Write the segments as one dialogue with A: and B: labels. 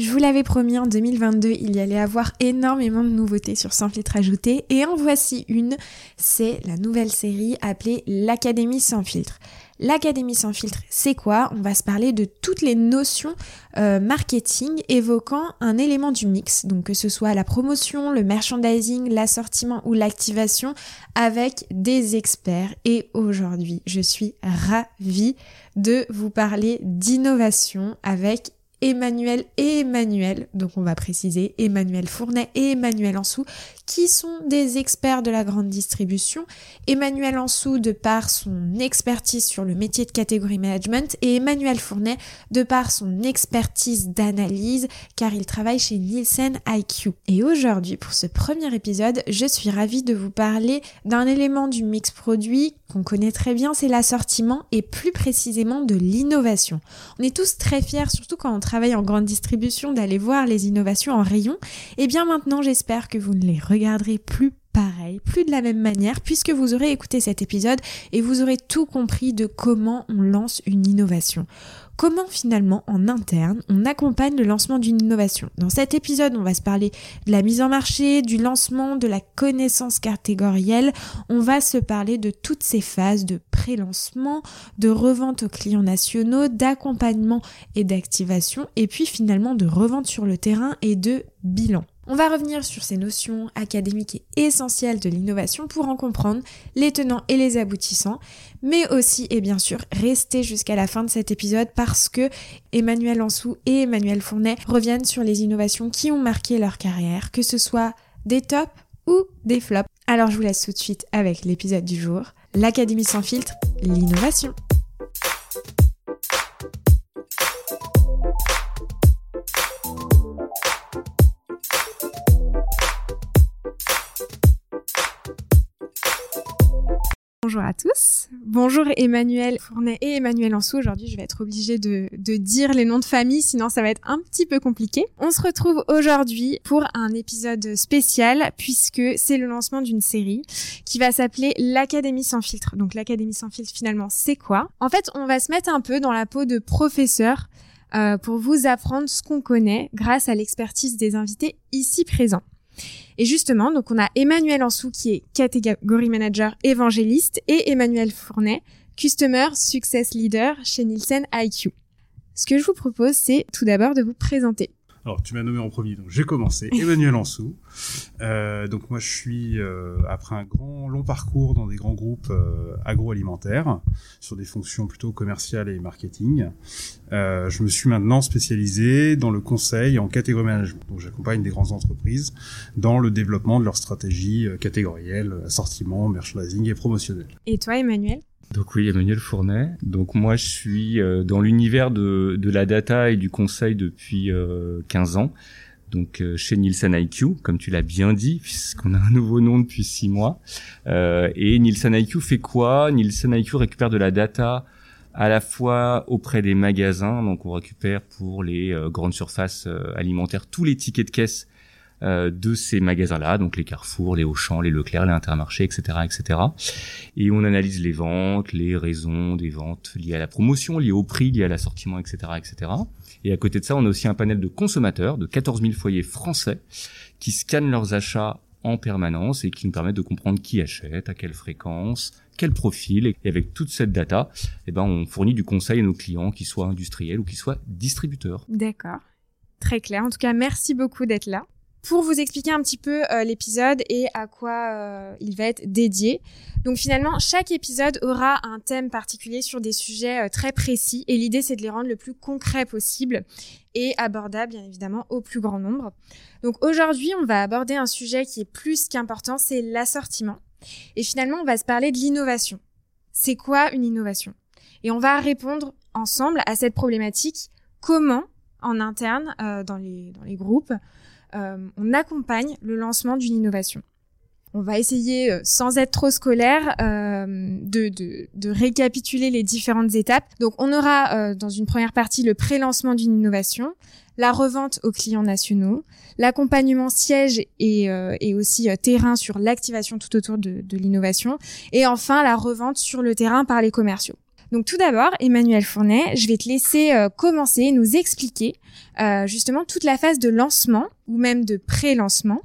A: Je vous l'avais promis, en 2022, il y allait avoir énormément de nouveautés sur Sans filtre ajouté et en voici une, c'est la nouvelle série appelée l'Académie sans filtre. L'Académie sans filtre, c'est quoi? On va se parler de toutes les notions euh, marketing évoquant un élément du mix, donc que ce soit la promotion, le merchandising, l'assortiment ou l'activation avec des experts. Et aujourd'hui, je suis ravie de vous parler d'innovation avec Emmanuel et Emmanuel, donc on va préciser Emmanuel Fournet et Emmanuel Ansou, qui sont des experts de la grande distribution. Emmanuel Ansou de par son expertise sur le métier de catégorie management et Emmanuel Fournet de par son expertise d'analyse car il travaille chez Nielsen IQ. Et aujourd'hui, pour ce premier épisode, je suis ravie de vous parler d'un élément du mix produit qu'on connaît très bien, c'est l'assortiment et plus précisément de l'innovation. On est tous très fiers, surtout quand on travaille en grande distribution, d'aller voir les innovations en rayon. Et eh bien maintenant, j'espère que vous ne les regarderez plus pareil, plus de la même manière, puisque vous aurez écouté cet épisode et vous aurez tout compris de comment on lance une innovation. Comment finalement, en interne, on accompagne le lancement d'une innovation? Dans cet épisode, on va se parler de la mise en marché, du lancement, de la connaissance catégorielle. On va se parler de toutes ces phases de pré-lancement, de revente aux clients nationaux, d'accompagnement et d'activation, et puis finalement de revente sur le terrain et de bilan. On va revenir sur ces notions académiques et essentielles de l'innovation pour en comprendre les tenants et les aboutissants, mais aussi et bien sûr rester jusqu'à la fin de cet épisode parce que Emmanuel Ansou et Emmanuel Fournet reviennent sur les innovations qui ont marqué leur carrière, que ce soit des tops ou des flops. Alors je vous laisse tout de suite avec l'épisode du jour, l'Académie sans filtre, l'innovation. Bonjour à tous. Bonjour Emmanuel Fournet et Emmanuel Ansou. Aujourd'hui, je vais être obligée de, dire les noms de famille, sinon ça va être un petit peu compliqué. On se retrouve aujourd'hui pour un épisode spécial puisque c'est le lancement d'une série qui va s'appeler l'Académie sans filtre. Donc l'Académie sans filtre, finalement, c'est quoi? En fait, on va se mettre un peu dans la peau de professeur euh, pour vous apprendre ce qu'on connaît grâce à l'expertise des invités ici présents. Et justement, donc on a Emmanuel Ansou qui est catégorie manager évangéliste et Emmanuel Fournet, customer success leader chez Nielsen IQ. Ce que je vous propose, c'est tout d'abord de vous présenter.
B: Alors, tu m'as nommé en premier, donc j'ai commencé. Emmanuel Ansou. Euh, donc moi, je suis euh, après un grand long parcours dans des grands groupes euh, agroalimentaires sur des fonctions plutôt commerciales et marketing. Euh, je me suis maintenant spécialisé dans le conseil en catégorie management. Donc j'accompagne des grandes entreprises dans le développement de leur stratégie euh, catégorielle, assortiment, merchandising et promotionnel.
A: Et toi, Emmanuel?
C: Donc oui, Emmanuel Fournet. Donc moi, je suis euh, dans l'univers de, de, la data et du conseil depuis euh, 15 ans. Donc euh, chez Nielsen IQ, comme tu l'as bien dit, puisqu'on a un nouveau nom depuis 6 mois. Euh, et Nielsen IQ fait quoi? Nielsen IQ récupère de la data à la fois auprès des magasins, donc on récupère pour les grandes surfaces alimentaires tous les tickets de caisse euh, de ces magasins-là, donc les Carrefour, les Auchan, les Leclerc, les Intermarchés, etc., etc. Et on analyse les ventes, les raisons des ventes liées à la promotion, liées au prix, liées à l'assortiment, etc., etc. Et à côté de ça, on a aussi un panel de consommateurs, de 14 000 foyers français, qui scannent leurs achats en permanence et qui nous permettent de comprendre qui achète, à quelle fréquence, quel profil. Et avec toute cette data, eh ben, on fournit du conseil à nos clients, qu'ils soient industriels ou qu'ils soient distributeurs.
A: D'accord. Très clair. En tout cas, merci beaucoup d'être là pour vous expliquer un petit peu euh, l'épisode et à quoi euh, il va être dédié. Donc finalement, chaque épisode aura un thème particulier sur des sujets euh, très précis et l'idée c'est de les rendre le plus concret possible et abordable bien évidemment au plus grand nombre. Donc aujourd'hui, on va aborder un sujet qui est plus qu'important, c'est l'assortiment. Et finalement, on va se parler de l'innovation. C'est quoi une innovation? Et on va répondre ensemble à cette problématique comment en interne dans les dans les groupes on accompagne le lancement d'une innovation. On va essayer, euh, sans être trop scolaire, euh, de, récapituler les différentes étapes. Donc, on aura dans une première partie le pré-lancement d'une innovation, la revente aux clients nationaux, l'accompagnement siège et, aussi terrain sur l'activation tout autour de, de l'innovation, et enfin la revente sur le terrain par les commerciaux. Donc tout d'abord, Emmanuel Fournet, je vais te laisser commencer, nous expliquer euh, justement toute la phase de lancement ou même de pré-lancement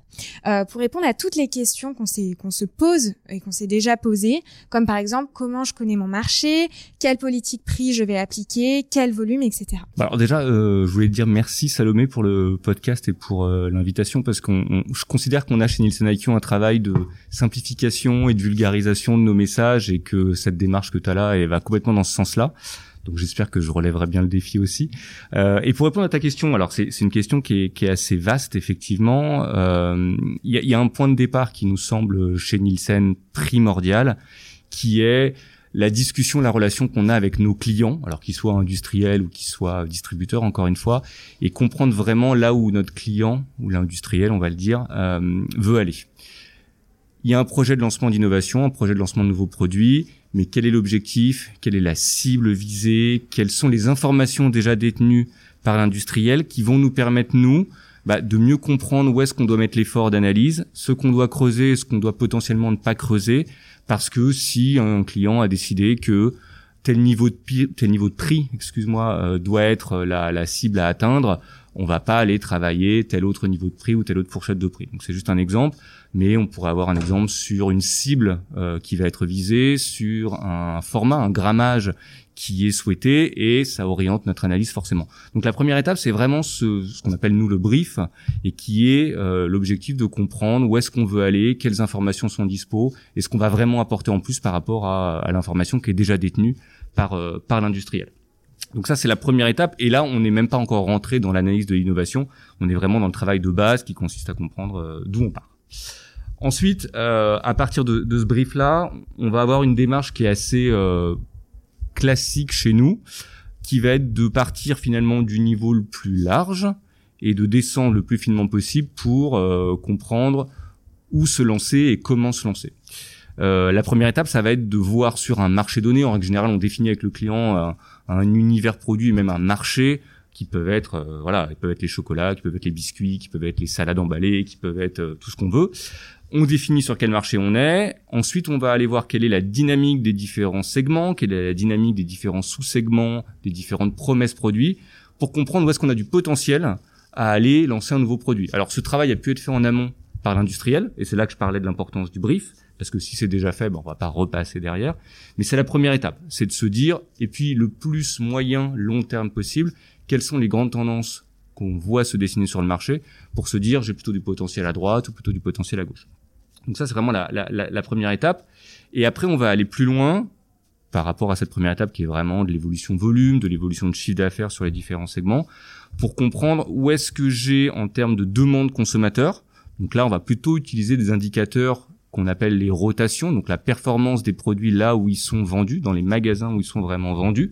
A: euh, pour répondre à toutes les questions qu'on qu'on se pose et qu'on s'est déjà posées, comme par exemple comment je connais mon marché, quelle politique prix je vais appliquer, quel volume, etc.
C: Bah, alors déjà, euh, je voulais dire merci Salomé pour le podcast et pour euh, l'invitation parce qu'on, je considère qu'on a chez Nielsen IQ un travail de simplification et de vulgarisation de nos messages et que cette démarche que tu as là, elle va complètement dans ce sens-là. Donc j'espère que je relèverai bien le défi aussi. Euh, et pour répondre à ta question, alors c'est une question qui est, qui est, assez vaste effectivement. Euh, il y, a, y, a, un point de départ qui nous semble chez Nielsen primordial, qui est la discussion, la relation qu'on a avec nos clients, alors qu'ils soient industriels ou qu'ils soient distributeurs, encore une fois, et comprendre vraiment là où notre client ou l'industriel, on va le dire, euh, veut aller. Il y a un projet de lancement d'innovation, un projet de lancement de nouveaux produits mais quel est l'objectif, quelle est la cible visée, quelles sont les informations déjà détenues par l'industriel qui vont nous permettre, nous, bah, de mieux comprendre où est-ce qu'on doit mettre l'effort d'analyse, ce qu'on doit creuser, ce qu'on doit potentiellement ne pas creuser, parce que si un client a décidé que tel niveau de, prix, excuse-moi, euh, doit être la, la cible à atteindre, on va pas aller travailler tel autre niveau de prix ou telle autre fourchette de prix. Donc c'est juste un exemple, mais on pourrait avoir un exemple sur une cible euh, qui va être visée, sur un format, un grammage qui est souhaité et ça oriente notre analyse forcément. Donc la première étape, c'est vraiment ce, ce qu'on appelle nous le brief et qui est euh, l'objectif de comprendre où est-ce qu'on veut aller, quelles informations sont dispo et ce qu'on va vraiment apporter en plus par rapport à, à l'information qui est déjà détenue par, euh, par l'industriel. Donc ça, c'est la première étape. Et là, on n'est même pas encore rentré dans l'analyse de l'innovation. On est vraiment dans le travail de base qui consiste à comprendre euh, d'où on part. Ensuite, euh, à partir de, de ce brief-là, on va avoir une démarche qui est assez euh, classique chez nous, qui va être de partir finalement du niveau le plus large et de descendre le plus finement possible pour euh, comprendre où se lancer et comment se lancer. Euh, la première étape, ça va être de voir sur un marché donné. En règle générale, on définit avec le client un, un univers produit, même un marché qui peuvent être, euh, voilà, ils peuvent être les chocolats, qui peuvent être les biscuits, qui peuvent être les salades emballées, qui peuvent être euh, tout ce qu'on veut. On définit sur quel marché on est. Ensuite, on va aller voir quelle est la dynamique des différents segments, quelle est la dynamique des différents sous-segments, des différentes promesses produits, pour comprendre où est-ce qu'on a du potentiel à aller lancer un nouveau produit. Alors, ce travail a pu être fait en amont par l'industriel, et c'est là que je parlais de l'importance du brief parce que si c'est déjà fait, ben on va pas repasser derrière. Mais c'est la première étape, c'est de se dire, et puis le plus moyen, long terme possible, quelles sont les grandes tendances qu'on voit se dessiner sur le marché pour se dire, j'ai plutôt du potentiel à droite ou plutôt du potentiel à gauche. Donc ça, c'est vraiment la, la, première étape. Et après, on va aller plus loin par rapport à cette première étape qui est vraiment de l'évolution volume, de l'évolution de chiffre d'affaires sur les différents segments, pour comprendre où est-ce que j'ai en termes de demande consommateur. Donc là, on va plutôt utiliser des indicateurs qu'on appelle les rotations, donc la performance des produits là où ils sont vendus, dans les magasins où ils sont vraiment vendus.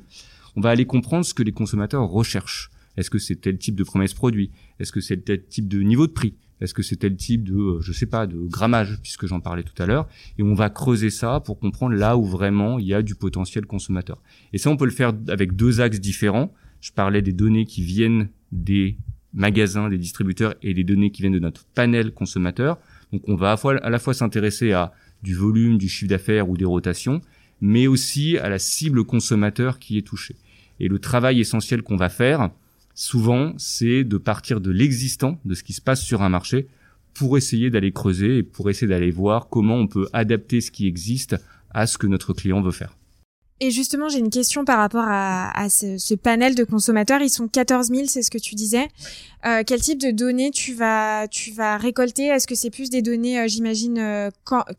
C: On va aller comprendre ce que les consommateurs recherchent. Est-ce que c'est tel type de promesse produit? Est-ce que c'est tel type de niveau de prix? Est-ce que c'est tel type de, euh, je sais pas, de grammage, puisque j'en parlais tout à l'heure? Et on va creuser ça pour comprendre là où vraiment il y a du potentiel consommateur. Et ça, on peut le faire avec deux axes différents. Je parlais des données qui viennent des magasins, des distributeurs et des données qui viennent de notre panel consommateur. Donc on va à, la fois s'intéresser à du volume, du chiffre d'affaires ou des rotations, mais aussi à la cible consommateur qui est touchée. Et le travail essentiel qu'on va faire, souvent, c'est de partir de l'existant, de ce qui se passe sur un marché, pour essayer d'aller creuser et pour essayer d'aller voir comment on peut adapter ce qui existe à ce que notre client veut faire.
A: Et justement, j'ai une question par rapport à, ce, panel de consommateurs. Ils sont 14 000, c'est ce que tu disais. Euh, quel type de données tu vas, récolter? Est-ce que c'est plus des données, euh, j'imagine, euh,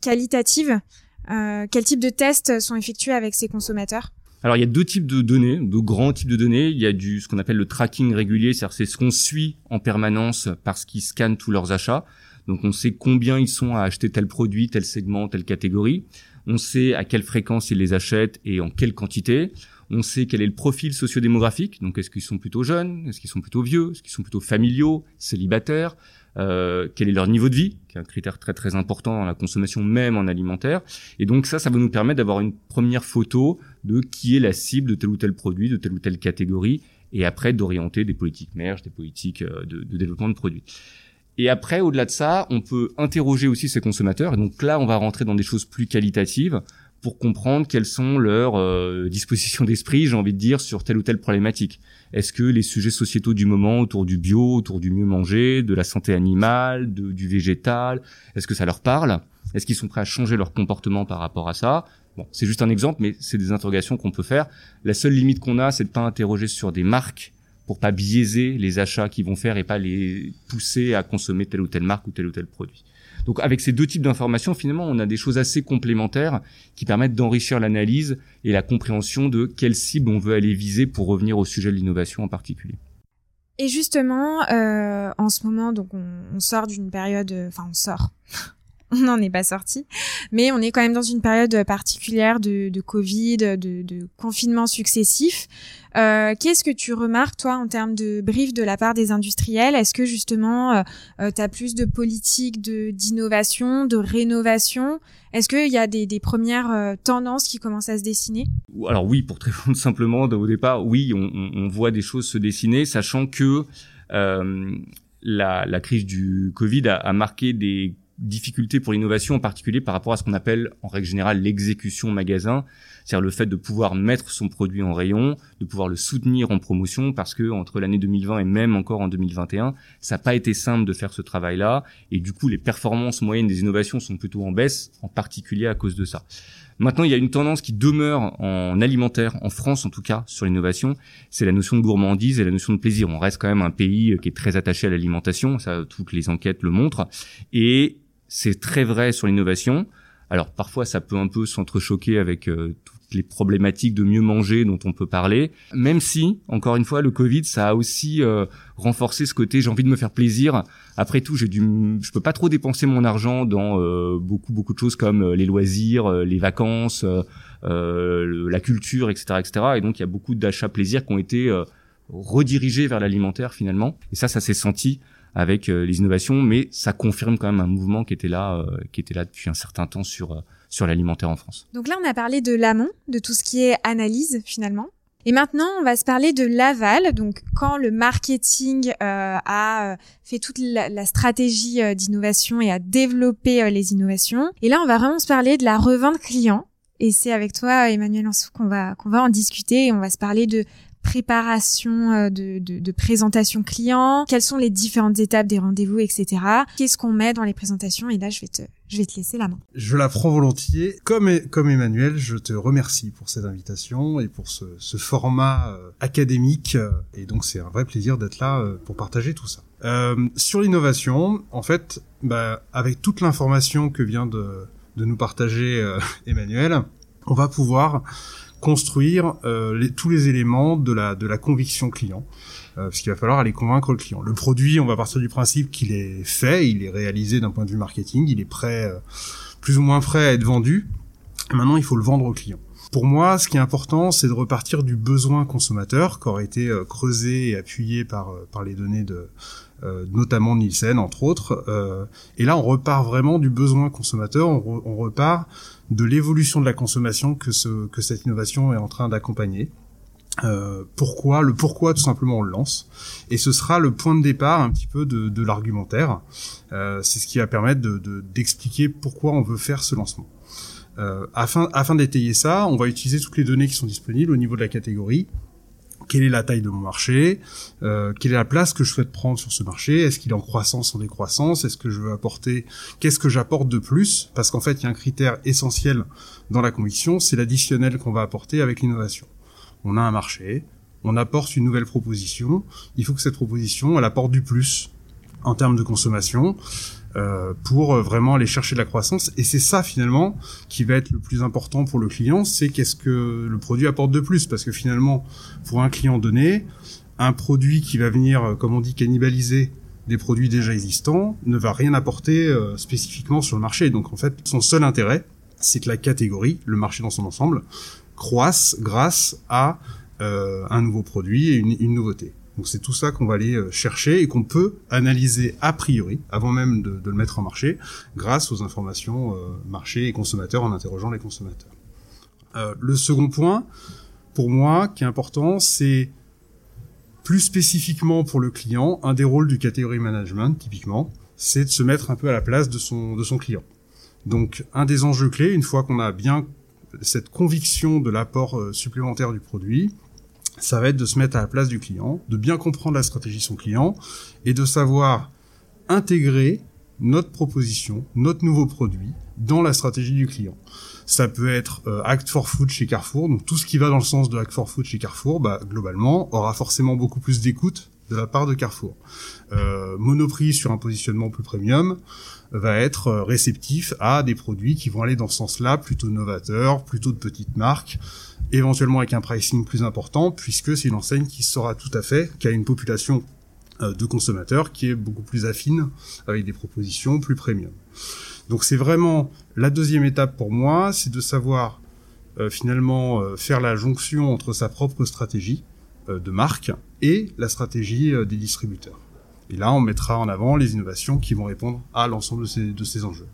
A: qualitatives? Quel type de tests sont effectués avec ces consommateurs?
C: Alors il y a deux types de données, de grands types de données. Il y a du ce qu'on appelle le tracking régulier, c'est-à-dire c'est ce qu'on suit en permanence parce qu'ils scannent tous leurs achats. Donc on sait combien ils sont à acheter tel produit, tel segment, telle catégorie. On sait à quelle fréquence ils les achètent et en quelle quantité. On sait quel est le profil sociodémographique. Donc, est-ce qu'ils sont plutôt jeunes? Est-ce qu'ils sont plutôt vieux? Est-ce qu'ils sont plutôt familiaux, célibataires? Euh, Quel est leur niveau de vie? Qui est un critère très très important dans la consommation même en alimentaire. Et donc ça, ça va nous permettre d'avoir une première photo de qui est la cible de tel ou tel produit, de telle ou telle catégorie, et après d'orienter des politiques merges, des politiques euh, de, de développement de produits. Et après, au-delà de ça, on peut interroger aussi ces consommateurs. Et donc là, on va rentrer dans des choses plus qualitatives pour comprendre quelles sont leurs euh, dispositions d'esprit, j'ai envie de dire, sur telle ou telle problématique. Est-ce que les sujets sociétaux du moment autour du bio, autour du mieux manger, de la santé animale, du végétal, est-ce que ça leur parle? Est-ce qu'ils sont prêts à changer leur comportement par rapport à ça? Bon, c'est juste un exemple, mais c'est des interrogations qu'on peut faire. La seule limite qu'on a, c'est de pas interroger sur des marques pour pas biaiser les achats qu'ils vont faire et pas les pousser à consommer telle ou telle marque ou tel ou tel produit. Donc avec ces deux types d'informations, finalement, on a des choses assez complémentaires qui permettent d'enrichir l'analyse et la compréhension de quelle cible on veut aller viser pour revenir au sujet de l'innovation en particulier.
A: Et justement, euh, en ce moment, donc on, on sort d'une période, enfin on sort, on n'en est pas sorti, mais on est quand même dans une période particulière de, Covid, de, confinement successif. Euh, Qu'est-ce que tu remarques, toi, en termes de brief de la part des industriels? Est-ce que justement, euh, euh tu as plus de politique d'innovation, de, rénovation? Est-ce qu'il y a des, des premières euh, tendances qui commencent à se dessiner?
C: Alors oui, pour très simplement, au départ, oui, on, on, voit des choses se dessiner, sachant que euh, la, la, crise du Covid a, a marqué des difficultés pour l'innovation, en particulier par rapport à ce qu'on appelle en règle générale l'exécution magasin, c'est-à-dire le fait de pouvoir mettre son produit en rayon, de pouvoir le soutenir en promotion, parce que entre l'année 2020 et même encore en 2021, ça n'a pas été simple de faire ce travail-là, et du coup les performances moyennes des innovations sont plutôt en baisse, en particulier à cause de ça. Maintenant, il y a une tendance qui demeure en alimentaire, en France en tout cas, sur l'innovation, c'est la notion de gourmandise et la notion de plaisir. On reste quand même un pays qui est très attaché à l'alimentation, ça toutes les enquêtes le montrent, et c'est très vrai sur l'innovation. Alors parfois ça peut un peu s'entrechoquer avec euh, toutes les problématiques de mieux manger dont on peut parler, même si encore une fois le Covid ça a aussi euh, renforcé ce côté j'ai envie de me faire plaisir. Après tout j'ai dû je peux pas trop dépenser mon argent dans euh, beaucoup beaucoup de choses comme les loisirs, les vacances, la culture etc etc. Et donc il y a beaucoup d'achats plaisir qui ont été redirigés vers l'alimentaire finalement. Et ça ça s'est senti avec euh, les innovations, mais ça confirme quand même un mouvement qui était là, euh, qui était là depuis un certain temps sur euh, sur l'alimentaire en France.
A: Donc là, on a parlé de l'amont, de tout ce qui est analyse finalement. Et maintenant, on va se parler de l'aval. Donc, quand le marketing euh, a fait toute la, la stratégie d'innovation et a développé les innovations. Et là, on va vraiment se parler de la revente client. Et c'est avec toi, Emmanuel Ansou, qu'on va qu'on va en discuter. Et on va se parler de préparation euh, de, de, de, présentation client, quelles sont les différentes étapes des rendez-vous, etc. Qu'est-ce qu'on met dans les présentations? Et là, je vais te, je vais te laisser la main.
B: Je la prends volontiers. Comme, comme Emmanuel, je te remercie pour cette invitation et pour ce, ce format euh, académique. Et donc, c'est un vrai plaisir d'être là euh, pour partager tout ça. Euh, sur l'innovation, en fait, bah, avec toute l'information que vient de, de nous partager Emmanuel, on va pouvoir construire euh, tous les éléments de la, de la conviction client. Euh, parce qu'il va falloir aller convaincre le client. Le produit, on va partir du principe qu'il est fait, il est réalisé d'un point de vue marketing, il est prêt, euh, plus ou moins prêt à être vendu. Maintenant, il faut le vendre au client. Pour moi, ce qui est important, c'est de repartir du besoin consommateur, qui aurait été euh, creusé et appuyé par, euh, par les données de, euh, notamment Nielsen, entre autres. et là, on repart vraiment du besoin consommateur, on, on repart de l'évolution de la consommation que, ce, que cette innovation est en train d'accompagner. Euh, pourquoi le pourquoi tout simplement on le lance. Et ce sera le point de départ un petit peu de, de l'argumentaire. Euh, c'est ce qui va permettre de d'expliquer pourquoi on veut faire ce lancement. Euh, afin afin d'étayer ça on va utiliser toutes les données qui sont disponibles au niveau de la catégorie quelle est la taille de mon marché, euh, quelle est la place que je souhaite prendre sur ce marché, est-ce qu'il est en croissance, en décroissance, est-ce que je veux apporter, qu'est-ce que j'apporte de plus, parce qu'en fait il y a un critère essentiel dans la conviction, c'est l'additionnel qu'on va apporter avec l'innovation. On a un marché, on apporte une nouvelle proposition, il faut que cette proposition elle apporte du plus en termes de consommation, euh, pour vraiment aller chercher de la croissance. Et c'est ça finalement qui va être le plus important pour le client, c'est qu'est-ce que le produit apporte de plus. Parce que finalement, pour un client donné, un produit qui va venir, euh, comme on dit, cannibaliser des produits déjà existants ne va rien apporter euh, spécifiquement sur le marché. Donc en fait, son seul intérêt, c'est que la catégorie, le marché dans son ensemble, croisse grâce à un nouveau produit et une nouveauté. Donc c'est tout ça qu'on va aller euh, chercher et qu'on peut analyser a priori, avant même de, le mettre en marché, grâce aux informations euh, marché et consommateurs en interrogeant les consommateurs. Euh, le second point, pour moi, qui est important, c'est plus spécifiquement pour le client, un des rôles du category management, typiquement, c'est de se mettre un peu à la place de son, de son client. Donc un des enjeux clés, une fois qu'on a bien cette conviction de l'apport supplémentaire du produit, ça va être de se mettre à la place du client, de bien comprendre la stratégie de son client et de savoir intégrer notre proposition, notre nouveau produit dans la stratégie du client. Ça peut être euh, Act for Food chez Carrefour, donc tout ce qui va dans le sens de Act for Food chez Carrefour, bah, globalement, aura forcément beaucoup plus d'écoute de la part de Carrefour. Euh, Monoprix sur un positionnement plus premium va être euh, réceptif à des produits qui vont aller dans ce sens-là, plutôt novateurs, plutôt de petites marques, éventuellement avec un pricing plus important, puisque c'est une enseigne qui saura tout à fait, qui a une population euh, de consommateurs qui est beaucoup plus affine, avec des propositions plus premium. Donc c'est vraiment la deuxième étape pour moi, c'est de savoir euh, finalement faire la jonction entre sa propre stratégie de marque et la stratégie des distributeurs. Et là, on mettra en avant les innovations qui vont répondre à l'ensemble de ces, de ces enjeux.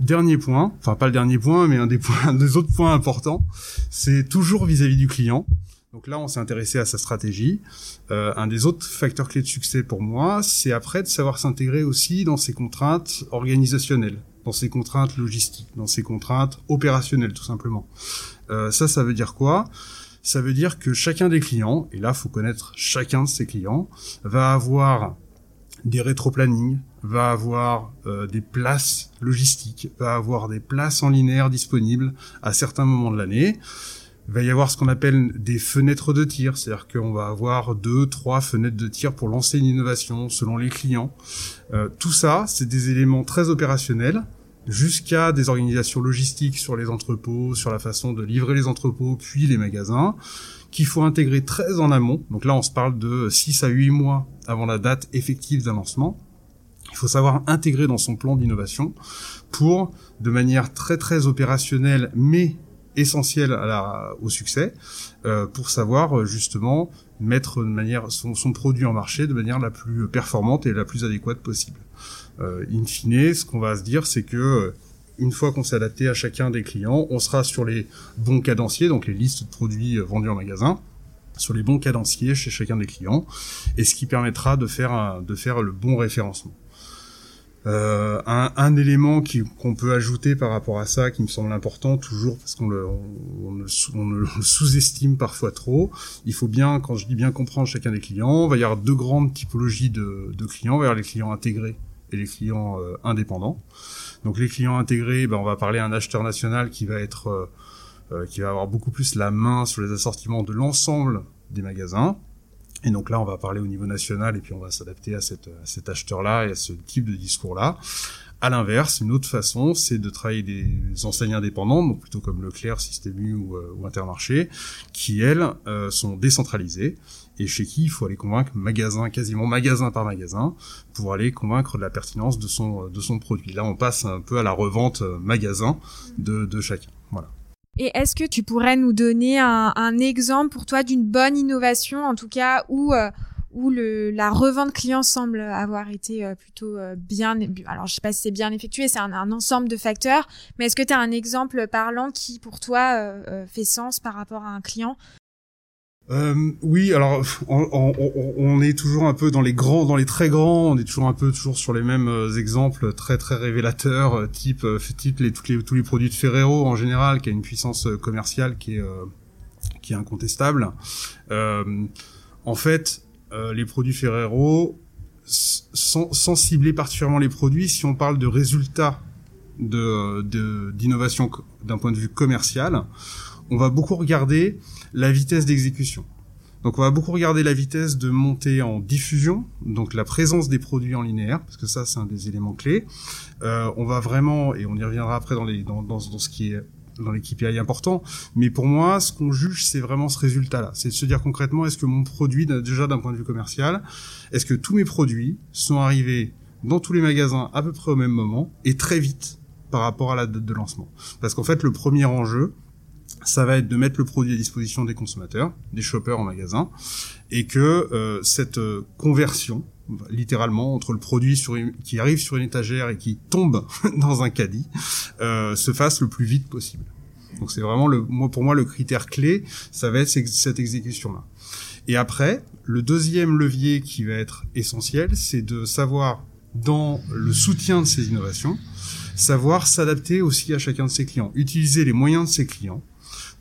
B: Dernier point, enfin pas le dernier point, mais un des, points, des autres points importants, c'est toujours vis-à-vis du client. Donc là, on s'est intéressé à sa stratégie. Euh, un des autres facteurs clés de succès pour moi, c'est après de savoir s'intégrer aussi dans ses contraintes organisationnelles, dans ses contraintes logistiques, dans ses contraintes opérationnelles, tout simplement. Euh, ça, ça veut dire quoi? Ça veut dire que chacun des clients, et là faut connaître chacun de ses clients, va avoir des rétro-planning, va avoir euh, des places logistiques, va avoir des places en linéaire disponibles à certains moments de l'année. Va y avoir ce qu'on appelle des fenêtres de tir, c'est-à-dire qu'on va avoir deux, trois fenêtres de tir pour lancer une innovation selon les clients. Euh, tout ça, c'est des éléments très opérationnels jusqu'à des organisations logistiques sur les entrepôts, sur la façon de livrer les entrepôts, puis les magasins, qu'il faut intégrer très en amont. Donc là, on se parle de 6 à 8 mois avant la date effective d'un lancement. Il faut savoir intégrer dans son plan d'innovation pour, de manière très très opérationnelle, mais essentielle au succès, euh, pour savoir justement mettre de manière son, son produit en marché de manière la plus performante et la plus adéquate possible. Euh, in fine, ce qu'on va se dire, c'est que euh, une fois qu'on s'est adapté à chacun des clients, on sera sur les bons cadenciers, donc les listes de produits euh, vendus en magasin, sur les bons cadenciers chez chacun des clients, et ce qui permettra de faire de faire le bon référencement. Euh, un, un, élément qu'on peut ajouter par rapport à ça, qui me semble important toujours, parce qu'on le, on, le, sous-estime parfois trop, il faut bien, quand je dis bien comprendre chacun des clients, il va y avoir deux grandes typologies de, de clients, il va y avoir les clients intégrés et les clients euh, indépendants. Donc les clients intégrés, ben, on va parler à un acheteur national qui va être euh, euh, qui va avoir beaucoup plus la main sur les assortiments de l'ensemble des magasins. Et donc là, on va parler au niveau national et puis on va s'adapter à, cette, à cet acheteur-là et à ce type de discours-là. À l'inverse, une autre façon, c'est de travailler des enseignes indépendantes, donc plutôt comme Leclerc, Système U ou, ou Intermarché, qui elles sont décentralisées et chez qui il faut aller convaincre magasin, quasiment magasin par magasin, pour aller convaincre de la pertinence de son, de son produit. Là, on passe un peu à la revente euh, magasin de, de chacun. Voilà.
A: Et est-ce que tu pourrais nous donner un, un exemple pour toi d'une bonne innovation, en tout cas, où, euh, où le, la revente client semble avoir été euh, plutôt bien, alors je sais pas si c'est bien effectué, c'est un, un, ensemble de facteurs, mais est-ce que tu as un exemple parlant qui pour toi fait sens par rapport à un client?
B: Euh, oui, alors on, on, on, est toujours un peu dans les grands, dans les très grands, on est toujours un peu toujours sur les mêmes euh, exemples très très révélateurs, euh, type euh, type les, toutes les, tous les produits de Ferrero en général, qui a une puissance commerciale qui est qui est incontestable. en fait, les produits Ferrero, sans, sans cibler particulièrement les produits, si on parle de résultats de d'innovation d'un point de vue commercial, on va beaucoup regarder la vitesse d'exécution. Donc on va beaucoup regarder la vitesse de montée en diffusion, donc la présence des produits en linéaire, parce que ça c'est un des éléments clés. Euh, on va vraiment, et on y reviendra après dans, les, dans, dans, dans ce qui est dans les KPI important, mais pour moi, ce qu'on juge, c'est vraiment ce résultat-là. C'est de se dire concrètement, est-ce que mon produit, déjà d'un point de vue commercial, est-ce que tous mes produits sont arrivés dans tous les magasins à peu près au même moment et très vite par rapport à la date de lancement? Parce qu'en fait, le premier enjeu, ça va être de mettre le produit à disposition des consommateurs, des shoppers en magasin, et que euh, cette euh, conversion, littéralement, entre le produit sur qui arrive sur une étagère et qui tombe dans un caddie, euh, se fasse le plus vite possible. Donc c'est vraiment le, moi pour moi le critère clé, ça va être cette exécution-là. Et après, le deuxième levier qui va être essentiel, c'est de savoir dans le soutien de ces innovations, savoir s'adapter aussi à chacun de ses clients, utiliser les moyens de ses clients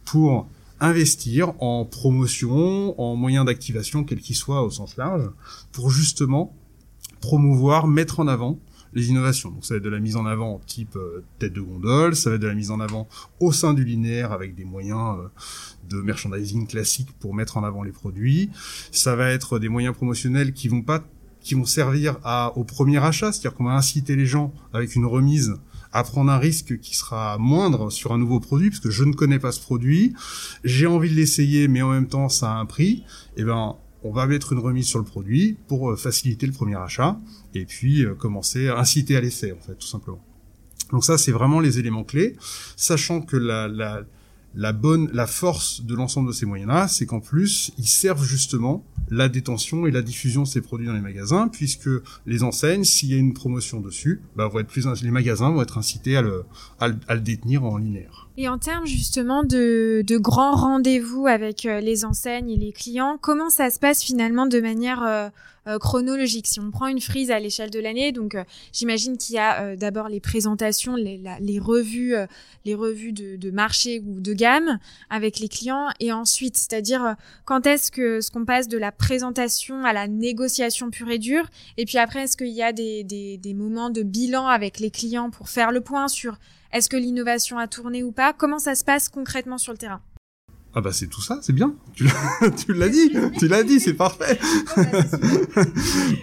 B: pour investir en promotion, en moyens d'activation, quels qu'ils soient au sens large, pour justement promouvoir, mettre en avant les innovations. Donc ça va être de la mise en avant type euh, tête de gondole, ça va être de la mise en avant au sein du linéaire avec des moyens euh, de merchandising classique pour mettre en avant les produits. Ça va être des moyens promotionnels qui vont pas qui vont servir au premier achat, c'est-à-dire qu'on va inciter les gens avec une remise à prendre un risque qui sera moindre sur un nouveau produit, parce que je ne connais pas ce produit, j'ai envie de l'essayer, mais en même temps ça a un prix, eh ben on va mettre une remise sur le produit pour euh, faciliter le premier achat et puis euh, commencer à inciter à l'essai en fait tout simplement. Donc ça c'est vraiment les éléments clés, sachant que la, la bonne, la force de l'ensemble de ces moyens-là, c'est qu'en plus, ils servent justement la détention et la diffusion de ces produits dans les magasins, puisque les enseignes, s'il y a une promotion dessus, bah, vont être plus, les magasins vont être incités à le, à le, détenir en linéaire.
A: Et en termes justement de, de grands rendez-vous avec euh, les enseignes et les clients, comment ça se passe finalement de manière euh, chronologique. Si on prend une frise à l'échelle de l'année, donc euh, j'imagine qu'il y a euh, d'abord les présentations, les, les revues, les revues de, de, marché ou de gamme avec les clients, et ensuite, c'est-à-dire quand est-ce que ce qu'on passe de la présentation à la négociation pure et dure, et puis après est-ce qu'il y a des, des, des moments de bilan avec les clients pour faire le point sur est-ce que l'innovation a tourné ou pas? Comment ça se passe concrètement sur le terrain?
B: Ah bah c'est tout ça, c'est bien. Tu l'as dit, tu l'as dit, c'est parfait.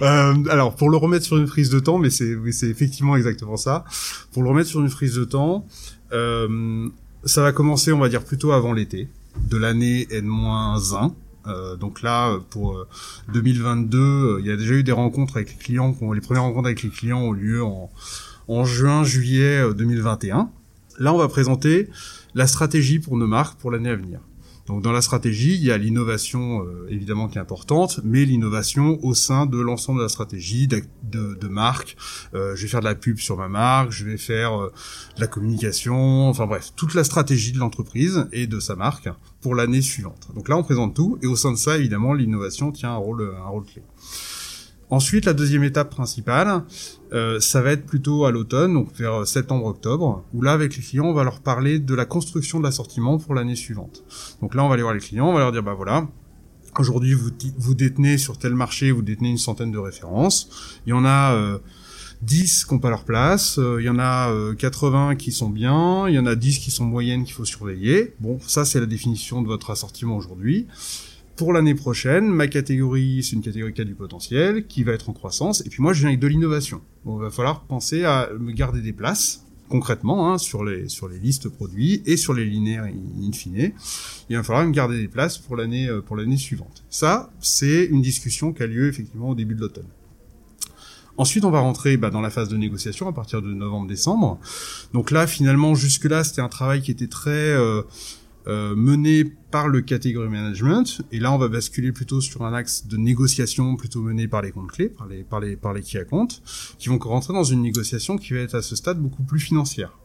B: euh, alors pour le remettre sur une frise de temps, mais c'est c'est effectivement exactement ça. Pour le remettre sur une frise de temps, euh, ça va commencer, on va dire plutôt avant l'été de l'année N-1. Euh, donc là, pour 2022, euh, euh, il y a déjà eu des rencontres avec les clients. Les premières rencontres avec les clients ont lieu en, en juin, juillet 2021. Là, on va présenter la stratégie pour nos marques pour l'année à venir. Donc dans la stratégie, il y a l'innovation euh, évidemment qui est importante, mais l'innovation au sein de l'ensemble de la stratégie de, de, marque. Euh, je vais faire de la pub sur ma marque, je vais faire euh, de la communication, enfin bref, toute la stratégie de l'entreprise et de sa marque pour l'année suivante. Donc là, on présente tout, et au sein de ça, évidemment, l'innovation tient un rôle, un rôle clé. Ensuite, la deuxième étape principale, euh, ça va être plutôt à l'automne, donc vers septembre-octobre, où là, avec les clients, on va leur parler de la construction de l'assortiment pour l'année suivante. Donc là, on va aller voir les clients, on va leur dire, bah voilà, aujourd'hui, vous, vous détenez sur tel marché, vous détenez une centaine de références. Il y en a... Euh, 10 qui n'ont pas leur place, euh, il y en a 80 euh, qui sont bien, il y en a 10 qui sont moyennes qu'il faut surveiller. Bon, ça c'est la définition de votre assortiment aujourd'hui pour l'année prochaine, ma catégorie, c'est une catégorie qui a du potentiel, qui va être en croissance, et puis moi je viens avec de l'innovation. Bon, il va falloir penser à me garder des places, concrètement, hein, sur les sur les listes produits et sur les linéaires in fine. Il va falloir me garder des places pour l'année euh, pour l'année suivante. Ça, c'est une discussion qui a lieu effectivement au début de l'automne. Ensuite, on va rentrer bah, dans la phase de négociation à partir de novembre-décembre. Donc là, finalement, jusque-là, c'était un travail qui était très euh, euh, mené par le category management et là on va basculer plutôt sur un axe de négociation plutôt mené par les comptes clés par les par les par les qui à compte qui vont rentrer dans une négociation qui va être à ce stade beaucoup plus financière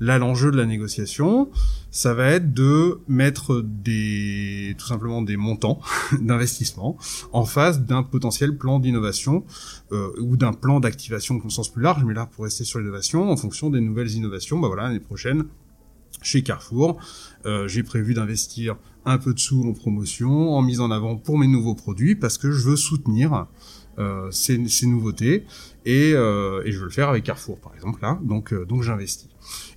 B: Là, l'enjeu de la négociation, ça va être de mettre des, tout simplement des montants d'investissement en face d'un potentiel plan d'innovation euh, ou d'un plan d'activation au sens plus large. Mais là, pour rester sur l'innovation, en fonction des nouvelles innovations, bah voilà, l'année prochaine, chez Carrefour. Euh, j'ai prévu d'investir un peu de sous en promotion, en mise en avant pour mes nouveaux produits, parce que je veux soutenir euh, ces, nouveautés et, euh, et, je veux le faire avec Carrefour, par exemple là. Donc, euh, donc j'investis.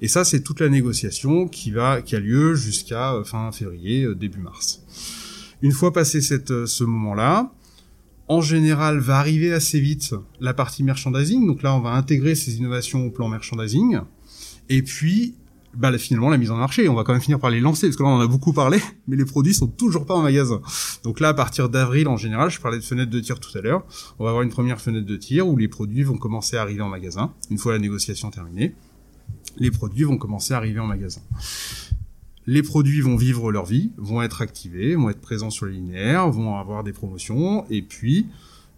B: Et ça, c'est toute la négociation qui a lieu jusqu'à fin février, début mars. Une fois passé ce moment-là, en général, va arriver assez vite la partie merchandising. Donc là, on va intégrer ces innovations au plan merchandising. Et puis, bah finalement la mise en marché, on va quand même finir par les lancer parce que là on en a beaucoup parlé, mais les produits sont toujours pas en magasin. Donc là à partir d'avril en général, je parlais de fenêtre de tir tout à l'heure, on va avoir une première fenêtre de tir où les produits vont commencer à arriver en magasin une fois la négociation terminée. Les produits vont commencer à arriver en magasin. Les produits vont vivre leur vie, vont être activés, vont être présents sur les linéaires, vont avoir des promotions et puis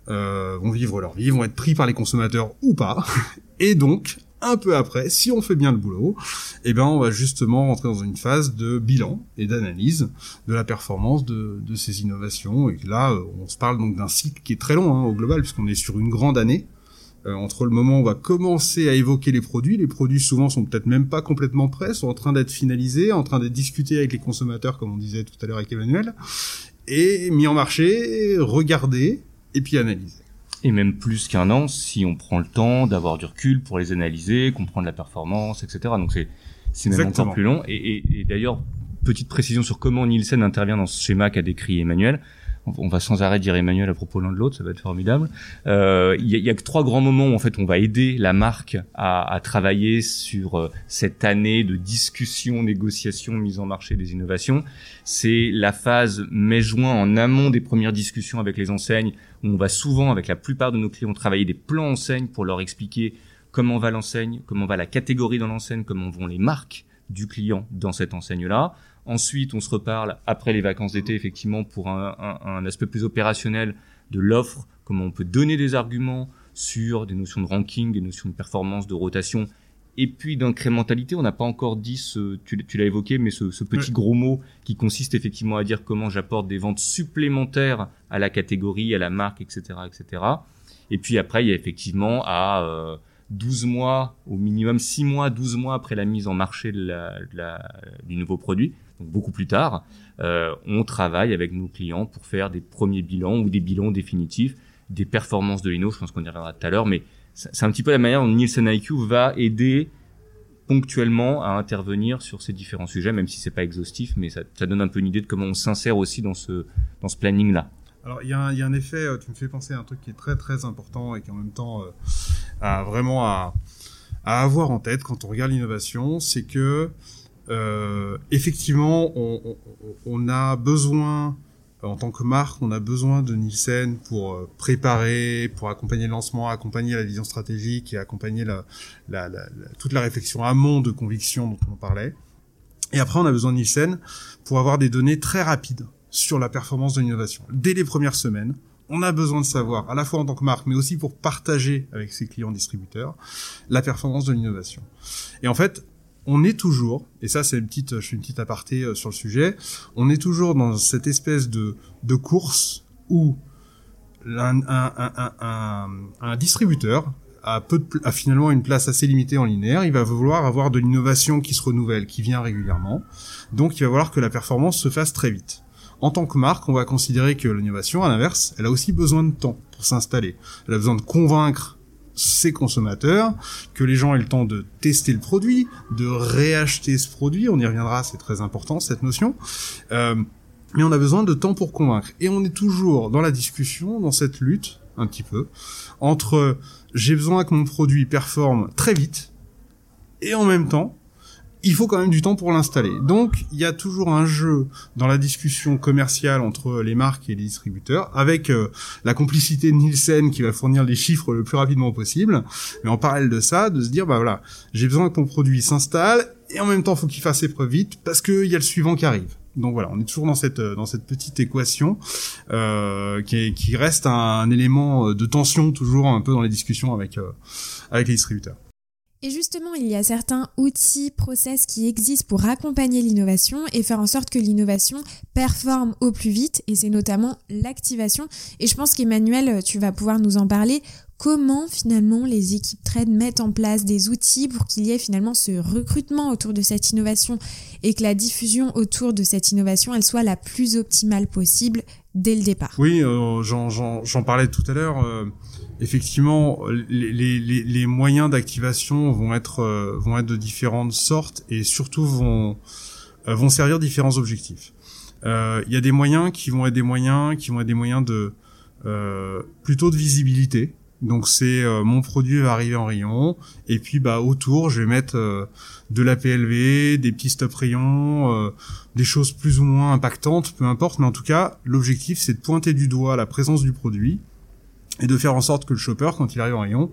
B: euh, vont vivre leur vie, vont être pris par les consommateurs ou pas. Et donc, un peu après, si on fait bien le boulot, eh ben on va justement rentrer dans une phase de bilan et d'analyse de la performance de, ces innovations. Et là, on se parle donc d'un cycle qui est très long hein, au global, puisqu'on est sur une grande année. euh, entre le moment où on va commencer à évoquer les produits, les produits souvent sont peut-être même pas complètement prêts, sont en train d'être finalisés, en train d'être discutés avec les consommateurs, comme on disait tout à l'heure avec Emmanuel, et mis en marché, regardés, et puis analysés.
C: Et même plus qu'un an si on prend le temps d'avoir du recul pour les analyser, comprendre la performance, etc. Donc c'est c'est même encore plus long. Et, et, et d'ailleurs, petite précision sur comment Nielsen intervient dans ce schéma qu'a décrit Emmanuel on va sans arrêt dire Emmanuel à propos l'un de l'autre, ça va être formidable. Euh, il y, a, que trois grands moments où en fait on va aider la marque à, travailler sur euh, cette année de discussion, négociation, mise en marché des innovations. C'est la phase mai-juin en amont des premières discussions avec les enseignes, où on va souvent, avec la plupart de nos clients, travailler des plans enseignes pour leur expliquer comment va l'enseigne, comment va la catégorie dans l'enseigne, comment vont les marques du client dans cette enseigne-là. Ensuite, on se reparle après les vacances d'été, effectivement, pour un, aspect plus opérationnel de l'offre, comment on peut donner des arguments sur des notions de ranking, des notions de performance, de rotation, et puis d'incrémentalité. On n'a pas encore dit, ce, tu, l'as évoqué, mais ce, petit gros mot qui consiste effectivement à dire comment j'apporte des ventes supplémentaires à la catégorie, à la marque, etc., etc. Et puis après, il y a effectivement à euh, 12 mois, au minimum 6 mois, 12 mois après la mise en marché de la, du nouveau produit, donc beaucoup plus tard, euh, on travaille avec nos clients pour faire des premiers bilans ou des bilans définitifs des performances de l'INO. Je pense qu'on y reviendra tout à l'heure, mais c'est un petit peu la manière dont Nielsen IQ va aider ponctuellement à intervenir sur ces différents sujets, même si c'est pas exhaustif, mais ça, donne un peu une idée de comment on s'insère aussi dans ce dans ce planning là.
B: Alors il y, a un, effet, euh, tu me fais penser à un truc qui est très très important et qui en même temps euh, a vraiment à, avoir en tête quand on regarde l'innovation, c'est que effectivement, on, on, a besoin, en tant que marque, on a besoin de Nielsen pour euh, préparer, pour accompagner le lancement, accompagner la vision stratégique et accompagner la, la, la, toute la réflexion amont de conviction dont on parlait. Et après, on a besoin de Nielsen pour avoir des données très rapides sur la performance de l'innovation. Dès les premières semaines, on a besoin de savoir, à la fois en tant que marque, mais aussi pour partager avec ses clients distributeurs, la performance de l'innovation. Et en fait, on est toujours, et ça c'est une petite, je fais une petite aparté euh, sur le sujet, on est toujours dans cette espèce de, de course où un, distributeur a, peu a finalement une place assez limitée en linéaire, il va vouloir avoir de l'innovation qui se renouvelle, qui vient régulièrement, donc il va vouloir que la performance se fasse très vite. En tant que marque, on va considérer que l'innovation, à l'inverse, elle a aussi besoin de temps pour s'installer. Elle a besoin de convaincre ses consommateurs, que les gens aient le temps de tester le produit, de réacheter ce produit. On y reviendra, c'est très important cette notion. Euh, mais on a besoin de temps pour convaincre. Et on est toujours dans la discussion, dans cette lutte, un petit peu, entre j'ai besoin que mon produit performe très vite, et en même temps, il faut quand même du temps pour l'installer. Donc, il y a toujours un jeu dans la discussion commerciale entre les marques et les distributeurs, avec euh, la complicité de Nielsen qui va fournir les chiffres le plus rapidement possible, mais en parallèle de ça, de se dire, bah voilà, j'ai besoin que mon produit s'installe, et en même temps, faut qu'il fasse ses preuves vite, parce qu'il y a le suivant qui arrive. Donc voilà, on est toujours dans cette dans cette petite équation euh, qui, qui reste un, élément de tension toujours un peu dans les discussions avec euh, avec les distributeurs.
A: Et justement, il y a certains outils, process qui existent pour accompagner l'innovation et faire en sorte que l'innovation performe au plus vite, et c'est notamment l'activation. Et je pense qu'Emmanuel, tu vas pouvoir nous en parler. Comment finalement les équipes trade mettent en place des outils pour qu'il y ait finalement ce recrutement autour de cette innovation et que la diffusion autour de cette innovation, elle soit la plus optimale possible dès le départ?
B: Oui, euh, j'en parlais tout à l'heure. Euh, effectivement, les, les, les moyens d'activation vont être euh, vont être de différentes sortes et surtout vont euh, vont servir différents objectifs. Euh, il y a des moyens qui vont être des moyens qui vont être des moyens de plutôt de visibilité. Donc c'est mon produit va arriver en rayon et puis bah autour je vais mettre de la PLV, des petits stop rayons, des choses plus ou moins impactantes, peu importe, mais en tout cas l'objectif c'est de pointer du doigt la présence du produit et de faire en sorte que le shopper, quand il arrive en rayon,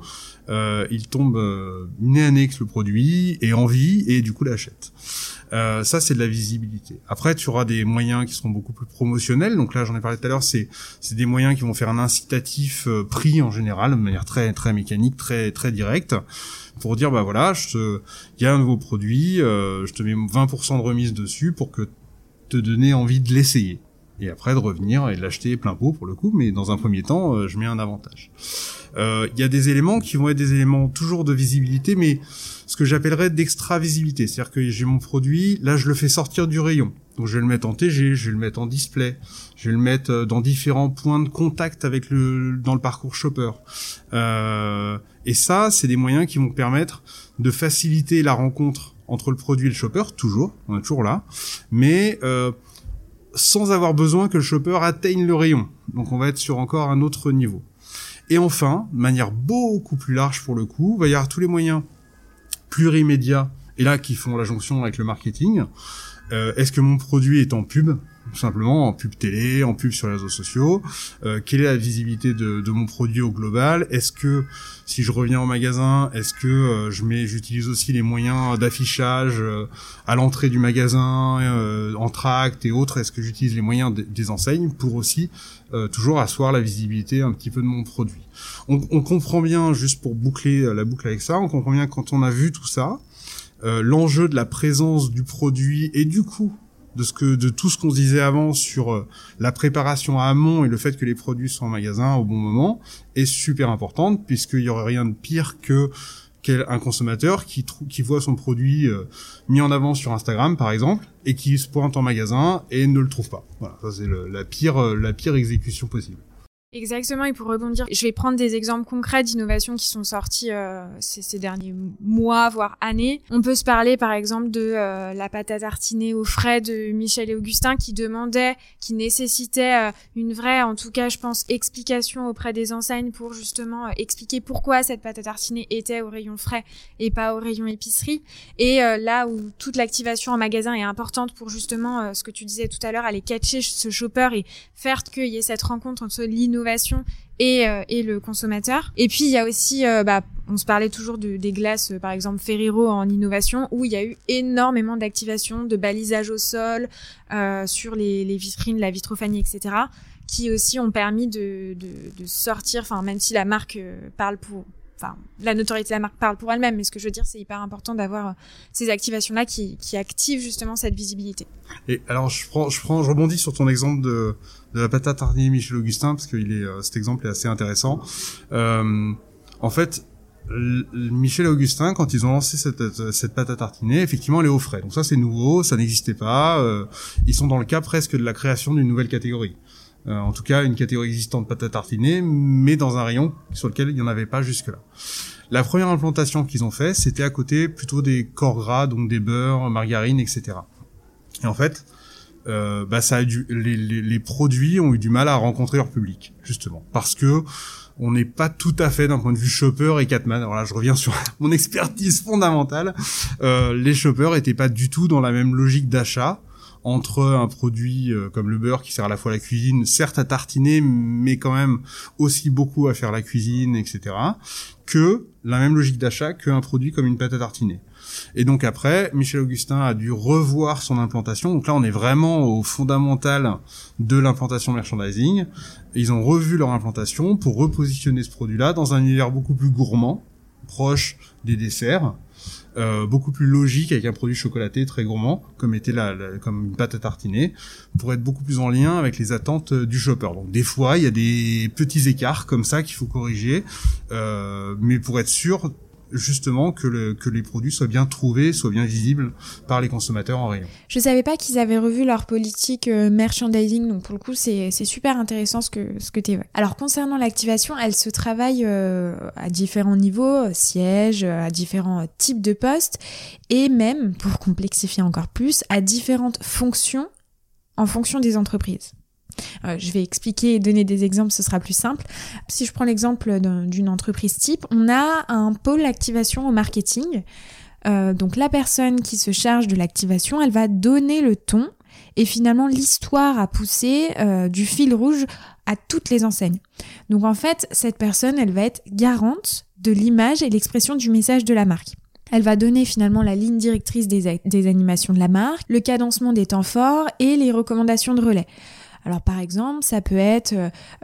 B: euh, il tombe euh, nez à nez avec le produit et envie et du coup l'achète. Euh, ça c'est de la visibilité. Après tu auras des moyens qui seront beaucoup plus promotionnels. Donc là j'en ai parlé tout à l'heure, c'est des moyens qui vont faire un incitatif euh, prix en général de manière très très mécanique, très très directe pour dire bah voilà, il y a un nouveau produit, euh, je te mets 20% de remise dessus pour que te donner envie de l'essayer. Et après de revenir et de l'acheter plein pot pour le coup, mais dans un premier temps, euh, je mets un avantage. Euh, Il y a des éléments qui vont être des éléments toujours de visibilité, mais ce que j'appellerais d'extra visibilité, c'est-à-dire que j'ai mon produit, là je le fais sortir du rayon, donc je vais le mettre en TG, je vais le mettre en display, je vais le mettre euh, dans différents points de contact avec le dans le parcours shopper. Euh, et ça, c'est des moyens qui vont permettre de faciliter la rencontre entre le produit et le shopper, toujours, on est toujours là, mais sans avoir besoin que le shopper atteigne le rayon. Donc on va être sur encore un autre niveau. Et enfin, de manière beaucoup plus large pour le coup, il va y avoir tous les moyens plurimédias, et là qui font la jonction avec le marketing. Euh, Est-ce que mon produit est en pub? Simplement en pub télé, en pub sur les réseaux sociaux. Euh, quelle est la visibilité de, mon produit au global? Est-ce que si je reviens au magasin, est-ce que euh, je mets, j'utilise aussi les moyens d'affichage euh, à l'entrée du magasin, en tract et autres? Est-ce que j'utilise les moyens de- des enseignes pour aussi toujours asseoir la visibilité un petit peu de mon produit? On, on comprend bien, juste pour boucler la boucle avec ça, on comprend bien quand on a vu tout ça, l'enjeu de la présence du produit et du coup de ce que de tout ce qu'on se disait avant sur euh, la préparation à amont et le fait que les produits soient en magasin au bon moment est super importante puisqu'il y aurait rien de pire que un consommateur qui qui voit son produit euh, mis en avant sur Instagram par exemple et qui se pointe en magasin et ne le trouve pas. Voilà, ça c'est la pire euh, la pire exécution possible.
A: Exactement, et pour rebondir, je vais prendre des exemples concrets d'innovations qui sont sorties euh, ces, derniers mois, voire années. On peut se parler par exemple de euh, la pâte à tartiner au frais de Michel et Augustin qui demandait, qui nécessitait euh, une vraie, en tout cas je pense, explication auprès des enseignes pour justement expliquer pourquoi cette pâte à tartiner était au rayon frais et pas au rayon épicerie. Et là où toute l'activation en magasin est importante pour justement ce que tu disais tout à l'heure, aller catcher ce shopper et faire qu'il y ait cette rencontre entre l'innovation et, euh, et le consommateur. Et puis il y a aussi, euh, bah, on se parlait toujours de, des glaces, euh, par exemple Ferrero en innovation, où il y a eu énormément d'activation, de balisage au sol, euh, sur les, les vitrines, la vitrophanie, etc., qui aussi ont permis de, de, de sortir, enfin même si la marque parle pour, enfin la notoriété de la marque parle pour elle-même, mais ce que je veux dire, c'est hyper important d'avoir euh, ces activations-là qui, qui activent justement cette visibilité.
B: Et alors je prends, je prends, je rebondis sur ton exemple de, de la pâte à tartiner Michel Augustin parce que il est, euh, cet exemple est assez intéressant. Euh, en fait, Michel Augustin, quand ils ont lancé cette, cette pâte à tartiner, effectivement, elle est au frais. Donc ça, c'est nouveau, ça n'existait pas. euh, ils sont dans le cas presque de la création d'une nouvelle catégorie. Euh, en tout cas, une catégorie existante de pâte à tartiner, mais dans un rayon sur lequel il n'y en avait pas jusque-là. La première implantation qu'ils ont fait, c'était à côté plutôt des corps gras, donc des beurres, margarine, etc. Et en fait, euh, bah ça a les, les, les produits ont eu du mal à rencontrer leur public, justement, parce que on n'est pas tout à fait d'un point de vue shopper et Catman. Alors là, je reviens sur mon expertise fondamentale. Euh, les shoppers étaient pas du tout dans la même logique d'achat entre un produit euh, comme le beurre qui sert à la fois à la cuisine, certes à tartiner, mais quand même aussi beaucoup à faire la cuisine, etc., que la même logique d'achat qu'un produit comme une pâte à tartiner. Et donc après, Michel Augustin a dû revoir son implantation. Donc là, on est vraiment au fondamental de l'implantation merchandising. Ils ont revu leur implantation pour repositionner ce produit-là dans un univers beaucoup plus gourmand, proche des desserts, euh, beaucoup plus logique avec un produit chocolaté très gourmand, comme était la, comme une pâte à tartiner, pour être beaucoup plus en lien avec les attentes euh, du shopper. Donc des fois, il y a des petits écarts comme ça qu'il faut corriger, euh, mais pour être sûr justement que, le, que les produits soient bien trouvés, soient bien visibles par les consommateurs en rayon.
A: Je savais pas qu'ils avaient revu leur politique euh, merchandising, donc pour le coup c'est super intéressant ce que ce que tu Alors concernant l'activation, elle se travaille euh, à différents niveaux, euh, sièges, à différents types de postes, et même, pour complexifier encore plus, à différentes fonctions en fonction des entreprises. Euh, je vais expliquer et donner des exemples, ce sera plus simple. Si je prends l'exemple d'un- d'une entreprise type, on a un pôle activation au marketing. Euh, donc la personne qui se charge de l'activation, elle va donner le ton et finalement l'histoire à pousser euh, du fil rouge à toutes les enseignes. Donc en fait, cette personne, elle va être garante de l'image et l'expression du message de la marque. Elle va donner finalement la ligne directrice des animations de la marque, le cadencement des temps forts et les recommandations de relais.
D: Alors par exemple, ça peut être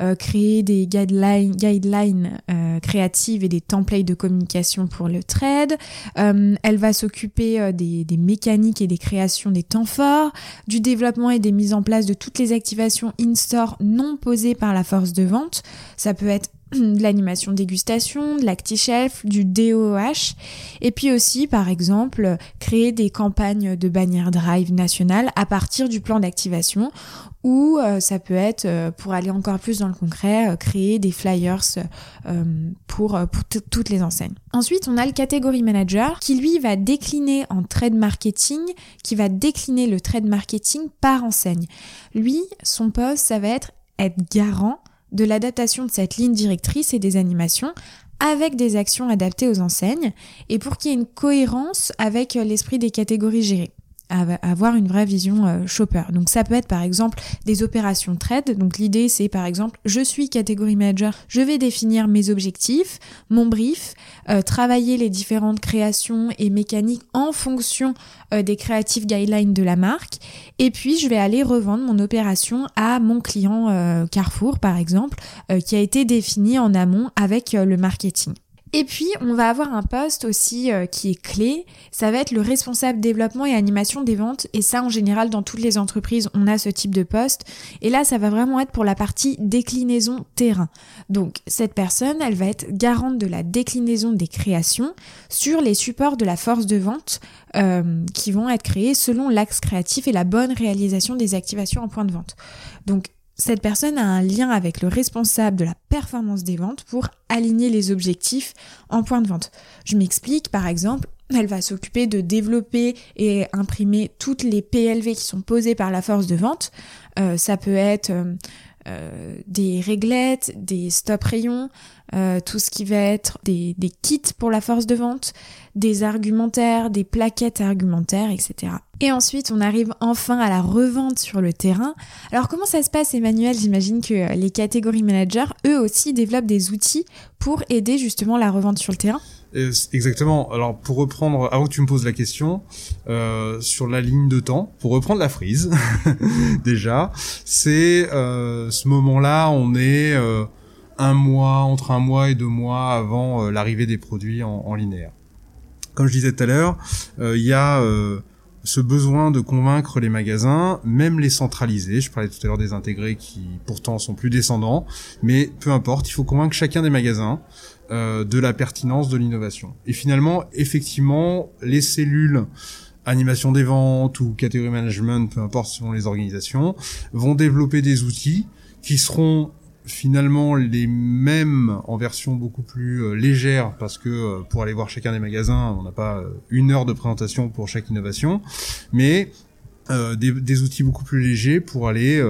D: euh, créer des guidelines, guidelines créatives et des templates de communication pour le trade. elle va s'occuper des, des mécaniques et des créations des temps forts, du développement et des mises en place de toutes les activations in-store non posées par la force de vente. Ça peut être de l'animation dégustation, de l'acti-shelf, du DOH, et puis aussi, par exemple, créer des campagnes de bannière drive nationale à partir du plan d'activation, ou euh, ça peut être, euh, pour aller encore plus dans le concret, euh, créer des flyers pour, pour toutes les enseignes. Ensuite, on a le catégorie manager qui, lui, va décliner en trade marketing, qui va décliner le trade marketing par enseigne. Lui, son poste, ça va être être garant de l'adaptation de cette ligne directrice et des animations avec des actions adaptées aux enseignes et pour qu'il y ait une cohérence avec l'esprit des catégories gérées avoir une vraie vision euh, shopper. Donc ça peut être par exemple des opérations trade. Donc l'idée c'est par exemple je suis catégorie manager, je vais définir mes objectifs, mon brief, euh, travailler les différentes créations et mécaniques en fonction euh, des creative guidelines de la marque et puis je vais aller revendre mon opération à mon client Carrefour par exemple qui a été défini en amont avec le marketing. Et puis, on va avoir un poste aussi euh, qui est clé. Ça va être le responsable développement et animation des ventes. Et ça, en général, dans toutes les entreprises, on a ce type de poste. Et là, ça va vraiment être pour la partie déclinaison terrain. Donc, cette personne, elle va être garante de la déclinaison des créations sur les supports de la force de vente euh, qui vont être créés selon l'axe créatif et la bonne réalisation des activations en point de vente. Donc, cette personne a un lien avec le responsable de la performance des ventes pour aligner les objectifs en point de vente. Je m'explique, par exemple, elle va s'occuper de développer et imprimer toutes les PLV qui sont posées par la force de vente. Euh, ça peut être euh, euh, des réglettes, des stop rayons, tout ce qui va être des, des kits pour la force de vente, des argumentaires, des plaquettes argumentaires, etc. Et ensuite, on arrive enfin à la revente sur le terrain. Alors comment ça se passe, Emmanuel? J'imagine que les catégories managers, eux aussi, développent des outils pour aider justement la revente sur le terrain.
B: Exactement. Alors pour reprendre, avant que tu me poses la question, euh, sur la ligne de temps, pour reprendre la frise, déjà, c'est euh, ce moment-là, on est euh, un mois, entre un mois et deux mois avant euh, l'arrivée des produits en, en, linéaire. Comme je disais tout à l'heure, euh, il y a ce besoin de convaincre les magasins, même les centralisés. Je parlais tout à l'heure des intégrés qui pourtant sont plus descendants, mais peu importe, il faut convaincre chacun des magasins euh, de la pertinence de l'innovation. Et finalement, effectivement, les cellules animation des ventes ou catégorie management, peu importe selon les organisations, vont développer des outils qui seront finalement les mêmes en version beaucoup plus euh, légère parce que euh, pour aller voir chacun des magasins, on n'a pas une heure de présentation pour chaque innovation, mais des, outils beaucoup plus légers pour aller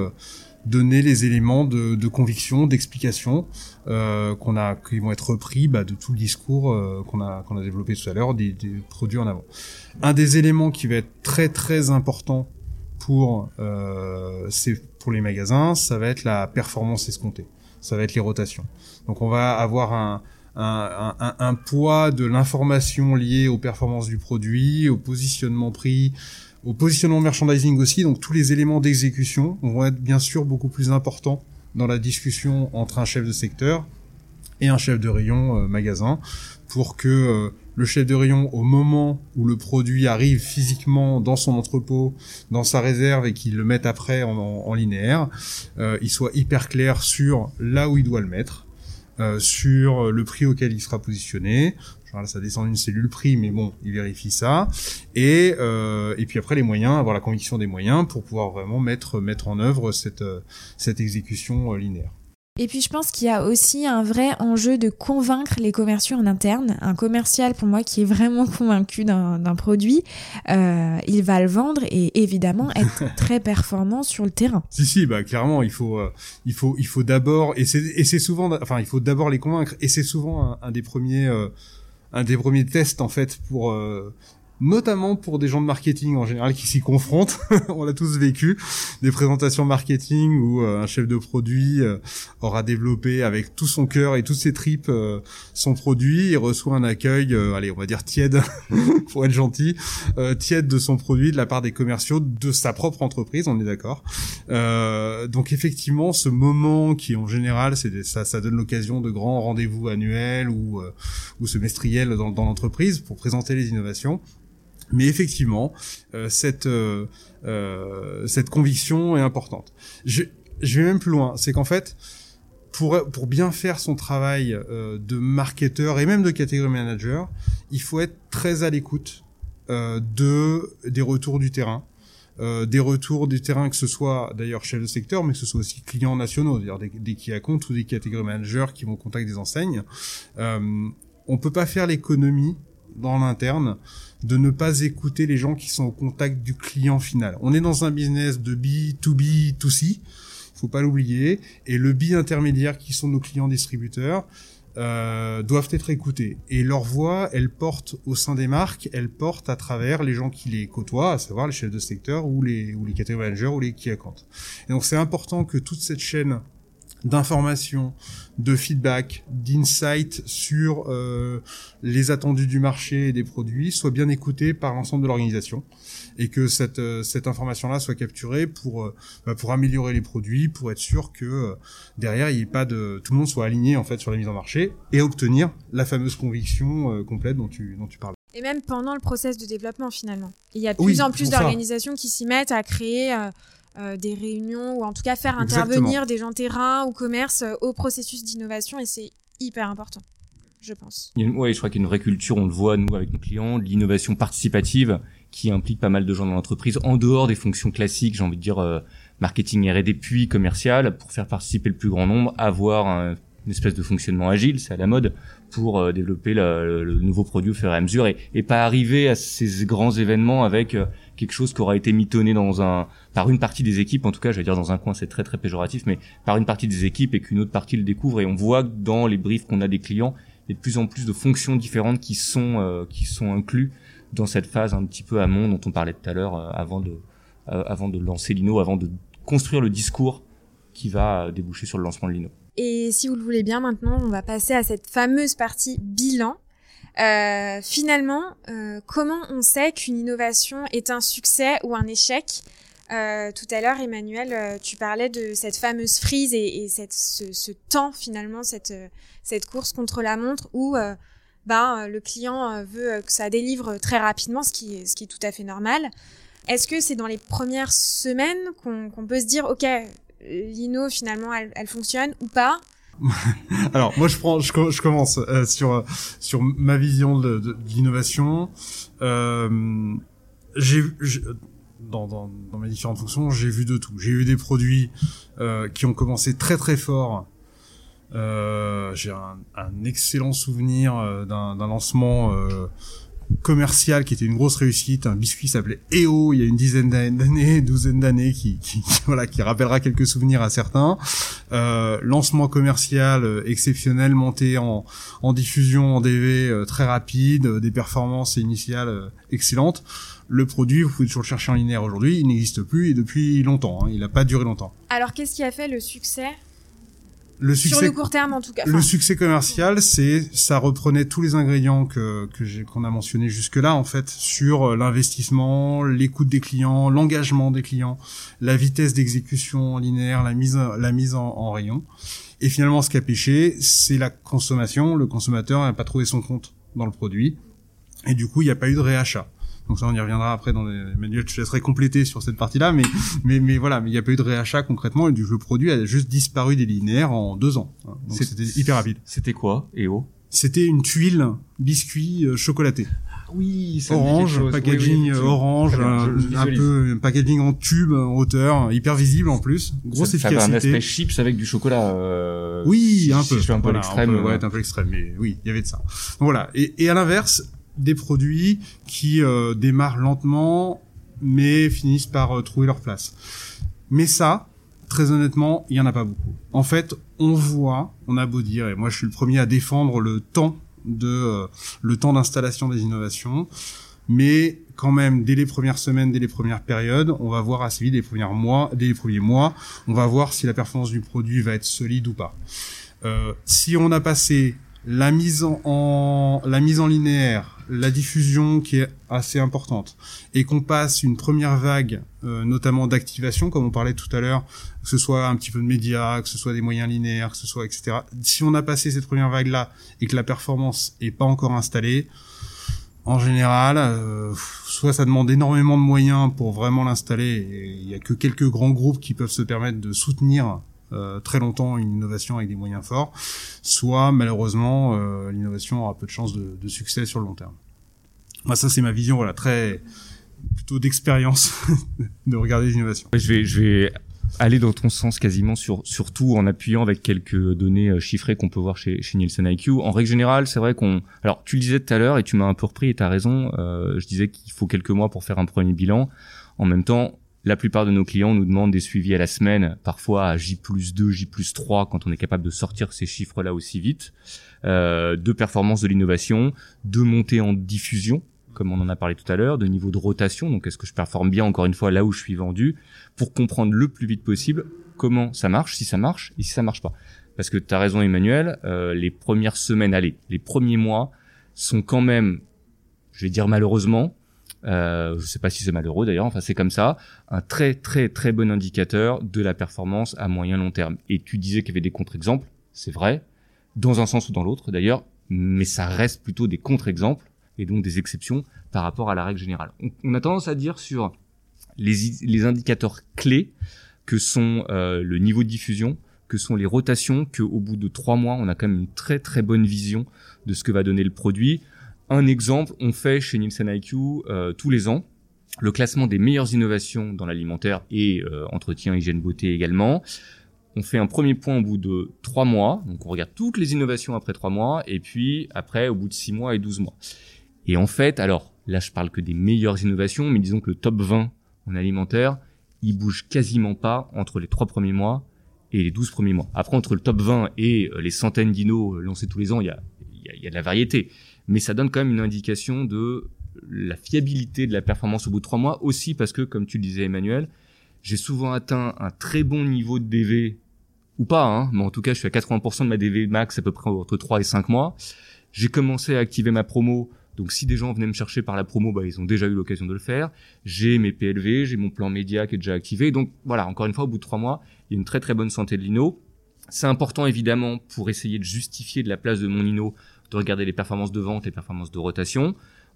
B: donner les éléments de conviction, d'explication qu'on a, qui vont être repris bah, de tout le discours qu'on a qu'on a développé tout à l'heure des, des, produits en avant. Un des éléments qui va être très très important pour euh, pour les magasins, ça va être la performance escomptée, ça va être les rotations. Donc on va avoir un, un, un, un poids de l'information liée aux performances du produit, au positionnement prix, au positionnement merchandising aussi. Donc tous les éléments d'exécution vont être bien sûr beaucoup plus importants dans la discussion entre un chef de secteur et un chef de rayon euh, magasin pour que euh, le chef de rayon, au moment où le produit arrive physiquement dans son entrepôt, dans sa réserve et qu'il le mette après en, linéaire, euh, il soit hyper clair sur là où il doit le mettre, sur le prix auquel il sera positionné. Là, ça descend d'une cellule prix, mais bon, il vérifie ça. Et, euh, et puis après, les moyens, avoir la conviction des moyens pour pouvoir vraiment mettre, mettre en œuvre cette, cette exécution linéaire.
D: Et puis je pense qu'il y a aussi un vrai enjeu de convaincre les commerciaux en interne. Un commercial pour moi qui est vraiment convaincu d'un produit, euh, il va le vendre et évidemment être très performant sur le terrain.
B: Si si, bah clairement il faut euh, il faut il faut d'abord et c'est et c'est souvent enfin il faut d'abord les convaincre et c'est souvent un, des premiers euh, un des premiers tests en fait pour notamment pour des gens de marketing en général qui s'y confrontent. On l'a tous vécu, des présentations marketing où euh, un chef de produit euh, aura développé avec tout son cœur et toutes ses tripes euh, son produit et reçoit un accueil, allez, on va dire tiède, pour être gentil, tiède de son produit de la part des commerciaux de sa propre entreprise, on est d'accord. donc effectivement, ce moment qui en général, c'est ça, ça donne l'occasion de grands rendez-vous annuels ou ou semestriels dans, dans l'entreprise pour présenter les innovations. Mais effectivement, euh, cette euh, euh, cette conviction est importante. Je, je vais même plus loin, c'est qu'en fait, pour pour bien faire son travail de marketeur et même de catégorie manager, il faut être très à l'écoute de des retours du terrain. des retours du terrain, que ce soit d'ailleurs chez le secteur, mais que ce soit aussi clients nationaux, c'est-à-dire des, des qui compte ou des catégories managers qui vont au contact des enseignes. Euh, on peut pas faire l'économie dans l'interne de ne pas écouter les gens qui sont au contact du client final. On est dans un business de B2B, 2C, faut pas l'oublier, et le B intermédiaire qui sont nos clients distributeurs euh, doivent être écoutés. Et leur voix, elle porte au sein des marques, elle porte à travers les gens qui les côtoient, à savoir les chefs de secteur ou les ou les catégories managers ou les key accounts. Et donc c'est important que toute cette chaîne d'informations, de feedback, d'insight sur euh, les attendus du marché et des produits soit bien écoutée par l'ensemble de l'organisation et que cette euh, cette information là soit capturée pour euh, bah, pour améliorer les produits pour être sûr que derrière il y ait pas de tout le monde soit aligné en fait sur la mise en marché et obtenir la fameuse conviction complète dont tu dont tu parles.
A: Et même pendant le process de développement finalement. Il y a de plus en plus d'organisations qui s'y mettent à créer euh, des réunions ou en tout cas faire intervenir des gens terrain ou commerce euh, au processus d'innovation et c'est hyper important, je pense.
C: Oui, je crois qu'il y a une vraie culture, on le voit nous avec nos clients, l'innovation participative qui implique pas mal de gens dans l'entreprise en dehors des fonctions classiques, j'ai envie de dire euh, marketing R&D puis commercial pour faire participer le plus grand nombre, avoir une espèce de fonctionnement agile, c'est à la mode pour développer le, nouveau produit au fur et à mesure et, et pas arriver à ces grands événements avec quelque chose qui aura été mitonné dans un par une partie des équipes en tout cas je vais dire dans un coin c'est très très péjoratif mais par une partie des équipes et qu'une autre partie le découvre et on voit dans les briefs qu'on a des clients il y a de plus en plus de fonctions différentes qui sont euh, qui sont inclus dans cette phase un petit peu amont dont on parlait tout à l'heure euh, avant de euh, avant de lancer l'INO avant de construire le discours qui va déboucher sur le lancement de l'INO.
A: Et si vous le voulez bien maintenant, on va passer à cette fameuse partie bilan. Euh, finalement, euh, comment on sait qu'une innovation est un succès ou un échec? Euh, Tout à l'heure, Emmanuel, tu parlais de cette fameuse frise et, et cette, ce, ce, temps finalement, cette, cette course contre la montre où ben, le client veut que ça délivre très rapidement, ce qui est, ce qui est tout à fait normal. Est-ce que c'est dans les premières semaines qu'on peut se dire, ok, l'INO finalement elle, elle fonctionne ou pas?
B: Alors moi je prends, je, je commence euh, sur sur ma vision de, de, l'innovation. Euh, j'ai dans, dans, dans mes différentes fonctions, j'ai vu de tout. J'ai eu des produits euh, qui ont commencé très très fort. Euh, j'ai un, un, excellent souvenir euh, d'un lancement euh, commercial qui était une grosse réussite, un biscuit s'appelait EO il y a une dizaine d'années, douzaine d'années, qui, qui, voilà, qui rappellera quelques souvenirs à certains. Euh, lancement commercial euh, exceptionnel, monté en, en diffusion en DV euh, très rapide, des performances initiales excellentes. Le produit, vous pouvez toujours le chercher en linéaire aujourd'hui, il n'existe plus et depuis longtemps, hein, il n'a pas duré longtemps.
A: Alors qu'est-ce qui a fait le succès?
B: Le succès,
A: sur le court terme en tout cas.
B: Le succès commercial, c'est ça reprenait tous les ingrédients que qu'on a mentionné jusque là en fait sur euh, l'investissement, l'écoute des clients, l'engagement des clients, la vitesse d'exécution linéaire, la mise la mise en, en rayon. Et finalement, ce qui a pêché, c'est la consommation. Le consommateur n'a pas trouvé son compte dans le produit, et du coup, il n'y a pas eu de réachat. Donc ça, on y reviendra après dans les manuels. Je te laisserai compléter sur cette partie-là, mais mais mais voilà, mais il n'y a pas eu de réachat concrètement et du le produit a juste disparu des linéaires en deux ans. Donc c'était hyper rapide.
C: C'était quoi, EO
B: C'était une tuile biscuit euh, chocolaté.
C: Oui, ça
B: orange, packaging orange, un, peu packaging en tube, en hauteur, hyper visible en plus, grosse ça, efficacité. Ça avait un
C: aspect chips avec du chocolat. Euh,
B: oui, un peu.
C: je suis un peu l'extrême.
B: Ouais, un peu l'extrême, mais oui, il y avait de ça. Donc, voilà. Et, et à l'inverse, des produits qui euh, démarrent lentement mais finissent par euh, trouver leur place. Mais ça, très honnêtement, il y en a pas beaucoup. En fait, on voit, on a beau dire, et moi je suis le premier à défendre le temps de euh, le temps d'installation des innovations. mais quand même dès les premières semaines, dès les premières périodes, on va voir assez vite, les premiers mois, dès les premiers mois, on va voir si la performance du produit va être solide ou pas. Euh, si on a passé la mise en, la mise en linéaire, la diffusion qui est assez importante, et qu'on passe une première vague, euh, notamment d'activation, comme on parlait tout à l'heure, que ce soit un petit peu de médias, que ce soit des moyens linéaires, que ce soit etc. Si on a passé cette première vague là et que la performance est pas encore installée, en général, euh, soit ça demande énormément de moyens pour vraiment l'installer, et il y a que quelques grands groupes qui peuvent se permettre de soutenir euh, très longtemps une innovation avec des moyens forts, soit malheureusement euh, l'innovation aura peu de chances de, de, succès sur le long terme. Moi, ça c'est ma vision, voilà, très plutôt d'expérience de regarder les innovations.
C: Je vais, je vais aller dans ton sens quasiment sur surtout en appuyant avec quelques données euh, chiffrées qu'on peut voir chez, chez Nielsen IQ. En règle générale, c'est vrai qu'on alors tu le disais tout à l'heure et tu m'as un peu repris et tu as raison, euh, je disais qu'il faut quelques mois pour faire un premier bilan. En même temps, la plupart de nos clients nous demandent des suivis à la semaine, parfois à J plus 2, J plus 3, quand on est capable de sortir ces chiffres-là aussi vite, euh, de performance de l'innovation, de montée en diffusion, comme on en a parlé tout à l'heure, de niveau de rotation, donc est-ce que je performe bien encore une fois là où je suis vendu, pour comprendre le plus vite possible comment ça marche, si ça marche et si ça marche pas. Parce que tu as raison Emmanuel, euh, les premières semaines, allez, les premiers mois sont quand même, je vais dire malheureusement, euh, je sais pas si c'est malheureux d'ailleurs, enfin c'est comme ça, un très très très bon indicateur de la performance à moyen long terme. Et tu disais qu'il y avait des contre-exemples, c'est vrai, dans un sens ou dans l'autre d'ailleurs, mais ça reste plutôt des contre-exemples et donc des exceptions par rapport à la règle générale. On, a tendance à dire sur les, les indicateurs clés que sont euh, le niveau de diffusion, que sont les rotations, qu'au bout de trois mois, on a quand même une très très bonne vision de ce que va donner le produit. Un exemple, on fait chez Nielsen IQ euh, tous les ans le classement des meilleures innovations dans l'alimentaire et euh, entretien, hygiène, beauté également. On fait un premier point au bout de trois mois, donc on regarde toutes les innovations après trois mois, et puis après au bout de six mois et douze mois. Et en fait, alors là je parle que des meilleures innovations, mais disons que le top 20 en alimentaire, il bouge quasiment pas entre les trois premiers mois et les 12 premiers mois. Après, entre le top 20 et euh, les centaines d'innos lancés tous les ans, y a, il y a de la variété. Mais ça donne quand même une indication de la fiabilité de la performance au bout de trois mois, aussi parce que, comme tu le disais Emmanuel, j'ai souvent atteint un très bon niveau de DV, ou pas, hein, mais en tout cas je suis à 80% de ma DV max à peu près entre 3 et 5 mois. J'ai commencé à activer ma promo donc si des gens venaient me chercher par la promo, bah, ils ont déjà eu l'occasion de le faire. J'ai mes PLV, j'ai mon plan média qui est déjà activé. Donc voilà, encore une fois, au bout de trois mois, il y a une très très bonne santé de l'INO. C'est important évidemment pour essayer de justifier de la place de mon INO, de regarder les performances de vente, les performances de rotation.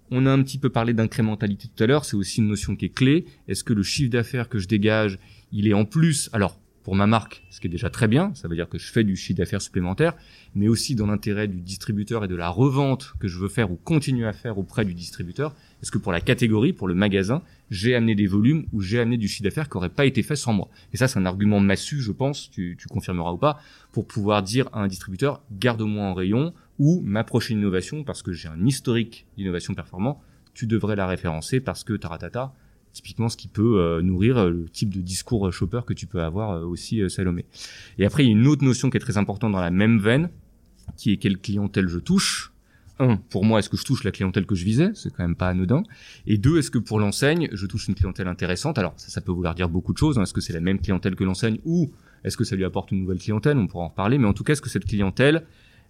C: On a un petit peu parlé d'incrémentalité tout à l'heure, c'est aussi une notion qui est clé. Est-ce que le chiffre d'affaires que je dégage, il est en plus, alors pour ma marque, ce qui est déjà très bien, ça veut dire que je fais du chiffre d'affaires supplémentaire, mais aussi dans l'intérêt du distributeur et de la revente que je veux faire ou continuer à faire auprès du distributeur. Est-ce que pour la catégorie, pour le magasin, j'ai amené des volumes ou j'ai amené du chiffre d'affaires qui n'aurait pas été fait sans moi? Et ça, c'est un argument massu, je pense, tu, tu confirmeras ou pas, pour pouvoir dire à un distributeur, garde-moi en rayon, ou ma prochaine innovation, parce que j'ai un historique d'innovation performant, tu devrais la référencer parce que taratata, typiquement ce qui peut euh, nourrir euh, le type de discours euh, shopper que tu peux avoir aussi Salomé. Et après, il y a une autre notion qui est très importante dans la même veine, qui est quelle clientèle je touche. Un, pour moi, est-ce que je touche la clientèle que je visais? C'est quand même pas anodin. Et deux, est-ce que pour l'enseigne, je touche une clientèle intéressante? Alors, ça, peut vouloir dire beaucoup de choses. Hein. Est-ce que c'est la même clientèle que l'enseigne ou est-ce que ça lui apporte une nouvelle clientèle? On pourra en reparler. Mais en tout cas, est-ce que cette clientèle,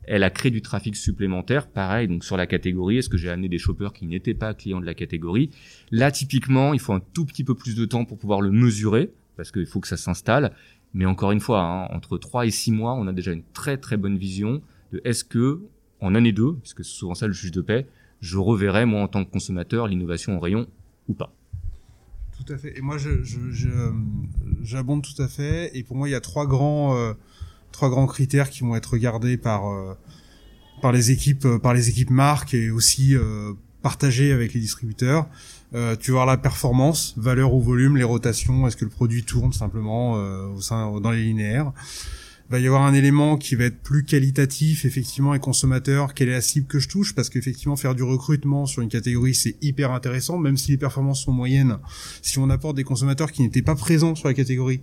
C: elle a créé du trafic supplémentaire, pareil, donc sur la catégorie, est-ce que j'ai amené des shoppers qui n'étaient pas clients de la catégorie? Là, typiquement, il faut un tout petit peu plus de temps pour pouvoir le mesurer, parce qu'il faut que ça s'installe. Mais encore une fois, hein, entre 3 et 6 mois, on a déjà une très très bonne vision de est-ce que, en année 2, puisque c'est souvent ça le juge de paix, je reverrai, moi, en tant que consommateur, l'innovation en rayon ou pas.
B: Tout à fait. Et moi, j'abonde je, je, tout à fait. Et pour moi, il y a trois grands... Euh trois grands critères qui vont être regardés par euh, par les équipes euh, par les équipes marques et aussi euh, partagés avec les distributeurs. tu vas voir la performance, valeur ou volume, les rotations, est-ce que le produit tourne simplement au sein dans les linéaires. Il va y avoir un élément qui va être plus qualitatif effectivement et consommateur, quelle est la cible que je touche parce qu'effectivement faire du recrutement sur une catégorie c'est hyper intéressant même si les performances sont moyennes. Si on apporte des consommateurs qui n'étaient pas présents sur la catégorie,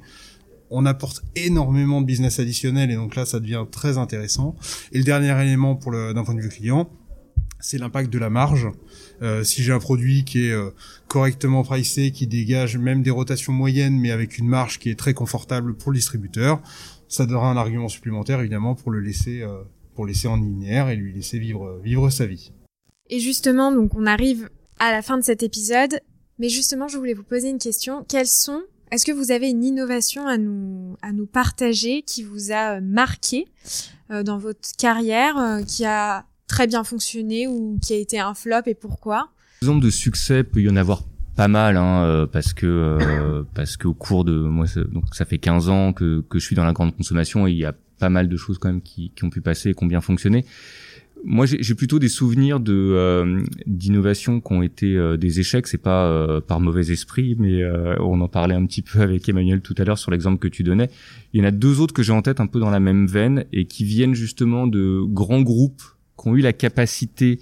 B: on apporte énormément de business additionnel et donc là ça devient très intéressant. Et le dernier élément pour le d'un point de vue client, c'est l'impact de la marge. Euh, si j'ai un produit qui est euh, correctement pricé, qui dégage même des rotations moyennes, mais avec une marge qui est très confortable pour le distributeur, ça donnera un argument supplémentaire évidemment pour le laisser, euh, pour laisser en linéaire et lui laisser vivre, vivre sa vie.
A: Et justement, donc on arrive à la fin de cet épisode, mais justement, je voulais vous poser une question. Quelles sont est-ce que vous avez une innovation à nous, à nous partager qui vous a marqué dans votre carrière, qui a très bien fonctionné ou qui a été un flop et pourquoi?
C: Exemple de succès peut y en avoir pas mal hein, euh, parce que euh, parce qu'au cours de moi ça fait 15 ans que que je suis dans la grande consommation et il y a pas mal de choses quand même qui qui ont pu passer et qui ont bien fonctionné. Moi, j'ai plutôt des souvenirs de euh, d'innovations qui ont été des échecs. C'est pas par mauvais esprit, mais on en parlait un petit peu avec Emmanuel tout à l'heure sur l'exemple que tu donnais. Il y en a deux autres que j'ai en tête un peu dans la même veine et qui viennent justement de grands groupes qui ont eu la capacité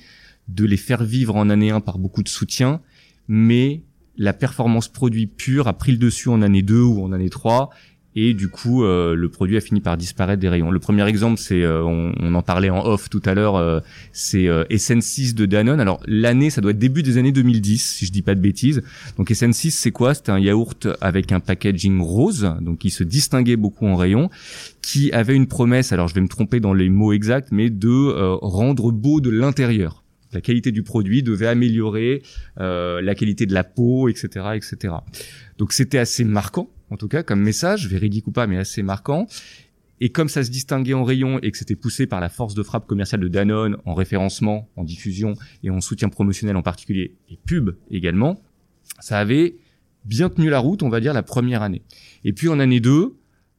C: de les faire vivre en année 1 par beaucoup de soutien, mais la performance produit pure a pris le dessus en année 2 ou en année 3 et du coup euh, le produit a fini par disparaître des rayons. Le premier exemple, c'est euh, on, en parlait en off tout à l'heure, euh, c'est SN6 de Danone. Alors l'année, ça doit être début des années 2010, si je dis pas de bêtises. Donc SN6, c'est quoi? C'est un yaourt avec un packaging rose, donc qui se distinguait beaucoup en rayon, qui avait une promesse. Alors je vais me tromper dans les mots exacts, mais de rendre beau de l'intérieur la qualité du produit devait améliorer euh, la qualité de la peau, etc., etc. Donc c'était assez marquant en tout cas comme message, véridique ou pas, mais assez marquant. Et comme ça se distinguait en rayon et que c'était poussé par la force de frappe commerciale de Danone en référencement, en diffusion et en soutien promotionnel en particulier et pub également, ça avait bien tenu la route, on va dire, la première année. Et puis en année 2,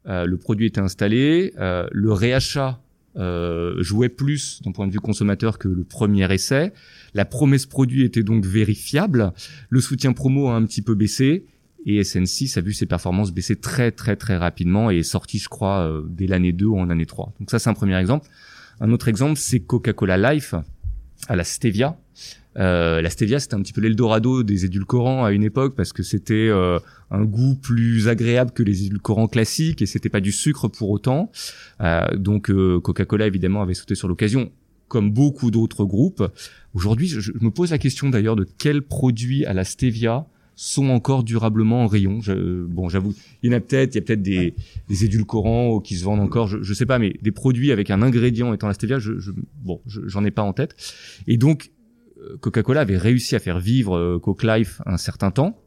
C: euh, le produit était installé, euh, le réachat euh, jouait plus d'un point de vue consommateur que le premier essai. La promesse produit était donc vérifiable. Le soutien promo a un petit peu baissé et SN6 a vu ses performances baisser très très très rapidement et est sorti, je crois, euh, dès l'année 2 ou en année 3. Donc ça, c'est un premier exemple. Un autre exemple, c'est Coca-Cola Life à la stevia. Euh, la stevia, c'était un petit peu l'Eldorado des édulcorants à une époque parce que c'était euh, un goût plus agréable que les édulcorants classiques et c'était pas du sucre pour autant. Euh, donc euh, Coca-Cola évidemment avait sauté sur l'occasion comme beaucoup d'autres groupes. Aujourd'hui, je, je, me pose la question d'ailleurs de quel produit à la stevia sont encore durablement en rayon. Je, bon, j'avoue, il y en a peut-être, il y a peut-être des, des édulcorants qui se vendent encore, je, je sais pas, mais des produits avec un ingrédient étant la stevia, je, je bon, j'en ai pas en tête. Et donc, euh, Coca-Cola avait réussi à faire vivre euh, Coke Life un certain temps.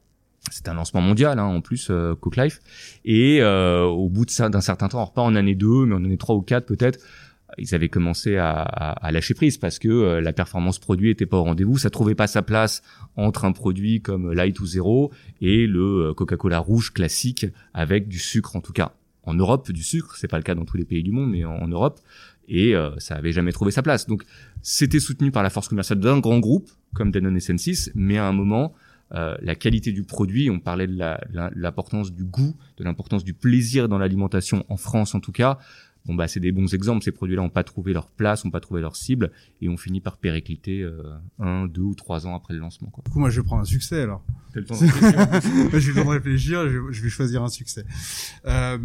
C: C'était un lancement mondial, hein, en plus, euh, Coke Life. Et euh, au bout d'un certain temps, alors pas en année 2, mais en année 3 ou 4 peut-être, ils avaient commencé à, à, lâcher prise parce que la performance produit était pas au rendez-vous, ça trouvait pas sa place entre un produit comme Light ou Zero et le Coca-Cola rouge classique avec du sucre en tout cas. En Europe, du sucre, c'est pas le cas dans tous les pays du monde, mais en, Europe, et euh, ça avait jamais trouvé sa place. Donc, c'était soutenu par la force commerciale d'un grand groupe comme Danone et Sensis, mais à un moment, euh, la qualité du produit, on parlait de l'importance du goût, de l'importance du plaisir dans l'alimentation en France en tout cas, bon bah c'est des bons exemples. Ces produits-là n'ont pas trouvé leur place, n'ont pas trouvé leur cible, et ont fini par péricliter euh, un, deux ou trois ans après le lancement. Quoi.
B: Du coup, moi, je prendre un succès alors. le temps de réfléchir. je vais le réfléchir. Je vais choisir un succès. Euh,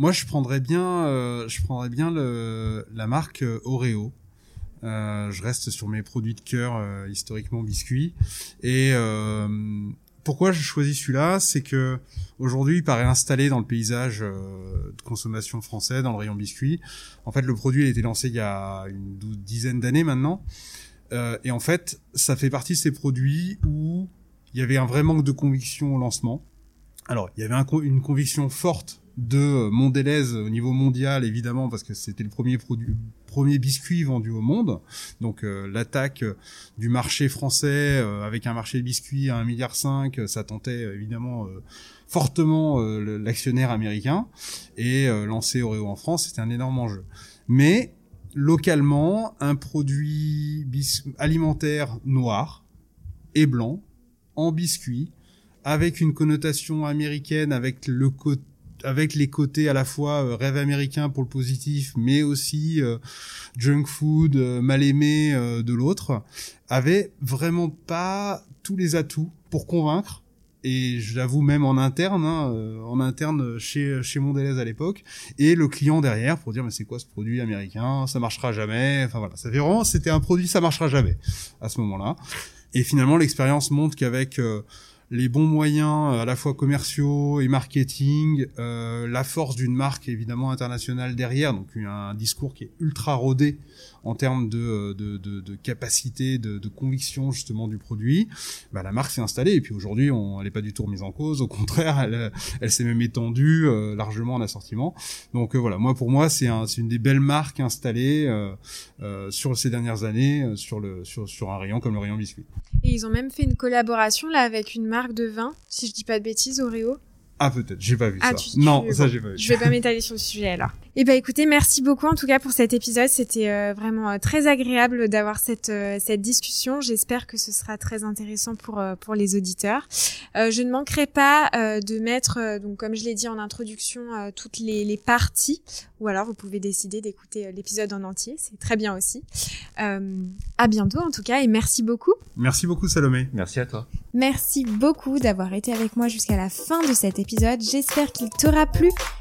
B: moi, je prendrais bien, euh, je prendrais bien le, la marque euh, Oreo. Euh, je reste sur mes produits de cœur euh, historiquement biscuits et pourquoi je choisis celui-là, c'est que aujourd'hui il paraît installé dans le paysage euh, de consommation français, dans le rayon biscuits. En fait, le produit a été lancé il y a une dizaine d'années maintenant, euh, et en fait, ça fait partie de ces produits où il y avait un vrai manque de conviction au lancement. Alors, il y avait une conviction forte de Mondelez au niveau mondial, évidemment, parce que c'était le premier produit, premier biscuit vendu au monde. Donc euh, l'attaque du marché français euh, avec un marché de biscuits à 1,5 milliard, ça tentait évidemment euh, fortement l'actionnaire américain. Et lancer Oreo en France, c'était un énorme enjeu. Mais localement, un produit alimentaire noir et blanc en biscuit avec une connotation américaine, avec le côté avec les côtés à la fois euh, rêve américain pour le positif, mais aussi euh, junk food euh, mal aimé de l'autre, avait vraiment pas tous les atouts pour convaincre et j'avoue même en interne, hein, en interne chez chez Mondelez à l'époque, et le client derrière pour dire mais c'est quoi ce produit américain, ça marchera jamais. Enfin voilà, ça fait vraiment c'était un produit ça marchera jamais à ce moment-là. Et finalement l'expérience montre qu'avec euh, les bons moyens à la fois commerciaux et marketing, euh, la force d'une marque évidemment internationale derrière, donc un discours qui est ultra rodé en termes de, de, de, de capacité, de, de, conviction justement du produit, bah, la marque s'est installée et puis aujourd'hui on, elle n'est pas du tout remise en cause, au contraire elle, elle s'est même étendue euh, largement en assortiment. Donc euh, voilà, moi pour moi c'est un, une des belles marques installées euh, euh sur ces dernières années sur, le, sur, sur un rayon comme le rayon biscuit.
A: Et ils ont même fait une collaboration là avec une marque de vin, si je dis pas de bêtises, Oreo.
B: Ah peut-être, j'ai pas vu
A: ah,
B: ça. non, ça j'ai pas vu.
A: Je vais pas m'étaler sur le sujet alors. Eh ben écoutez, merci beaucoup en tout cas pour cet épisode. C'était euh, vraiment euh, très agréable d'avoir cette euh, cette discussion. J'espère que ce sera très intéressant pour pour les auditeurs. je ne manquerai pas de mettre donc comme je l'ai dit en introduction toutes les, les parties ou alors vous pouvez décider d'écouter l'épisode en entier. C'est très bien aussi. à bientôt en tout cas et merci beaucoup.
B: Merci beaucoup Salomé.
C: Merci à toi.
A: Merci beaucoup d'avoir été avec moi jusqu'à la fin de cet épisode. J'espère qu'il t'aura plu.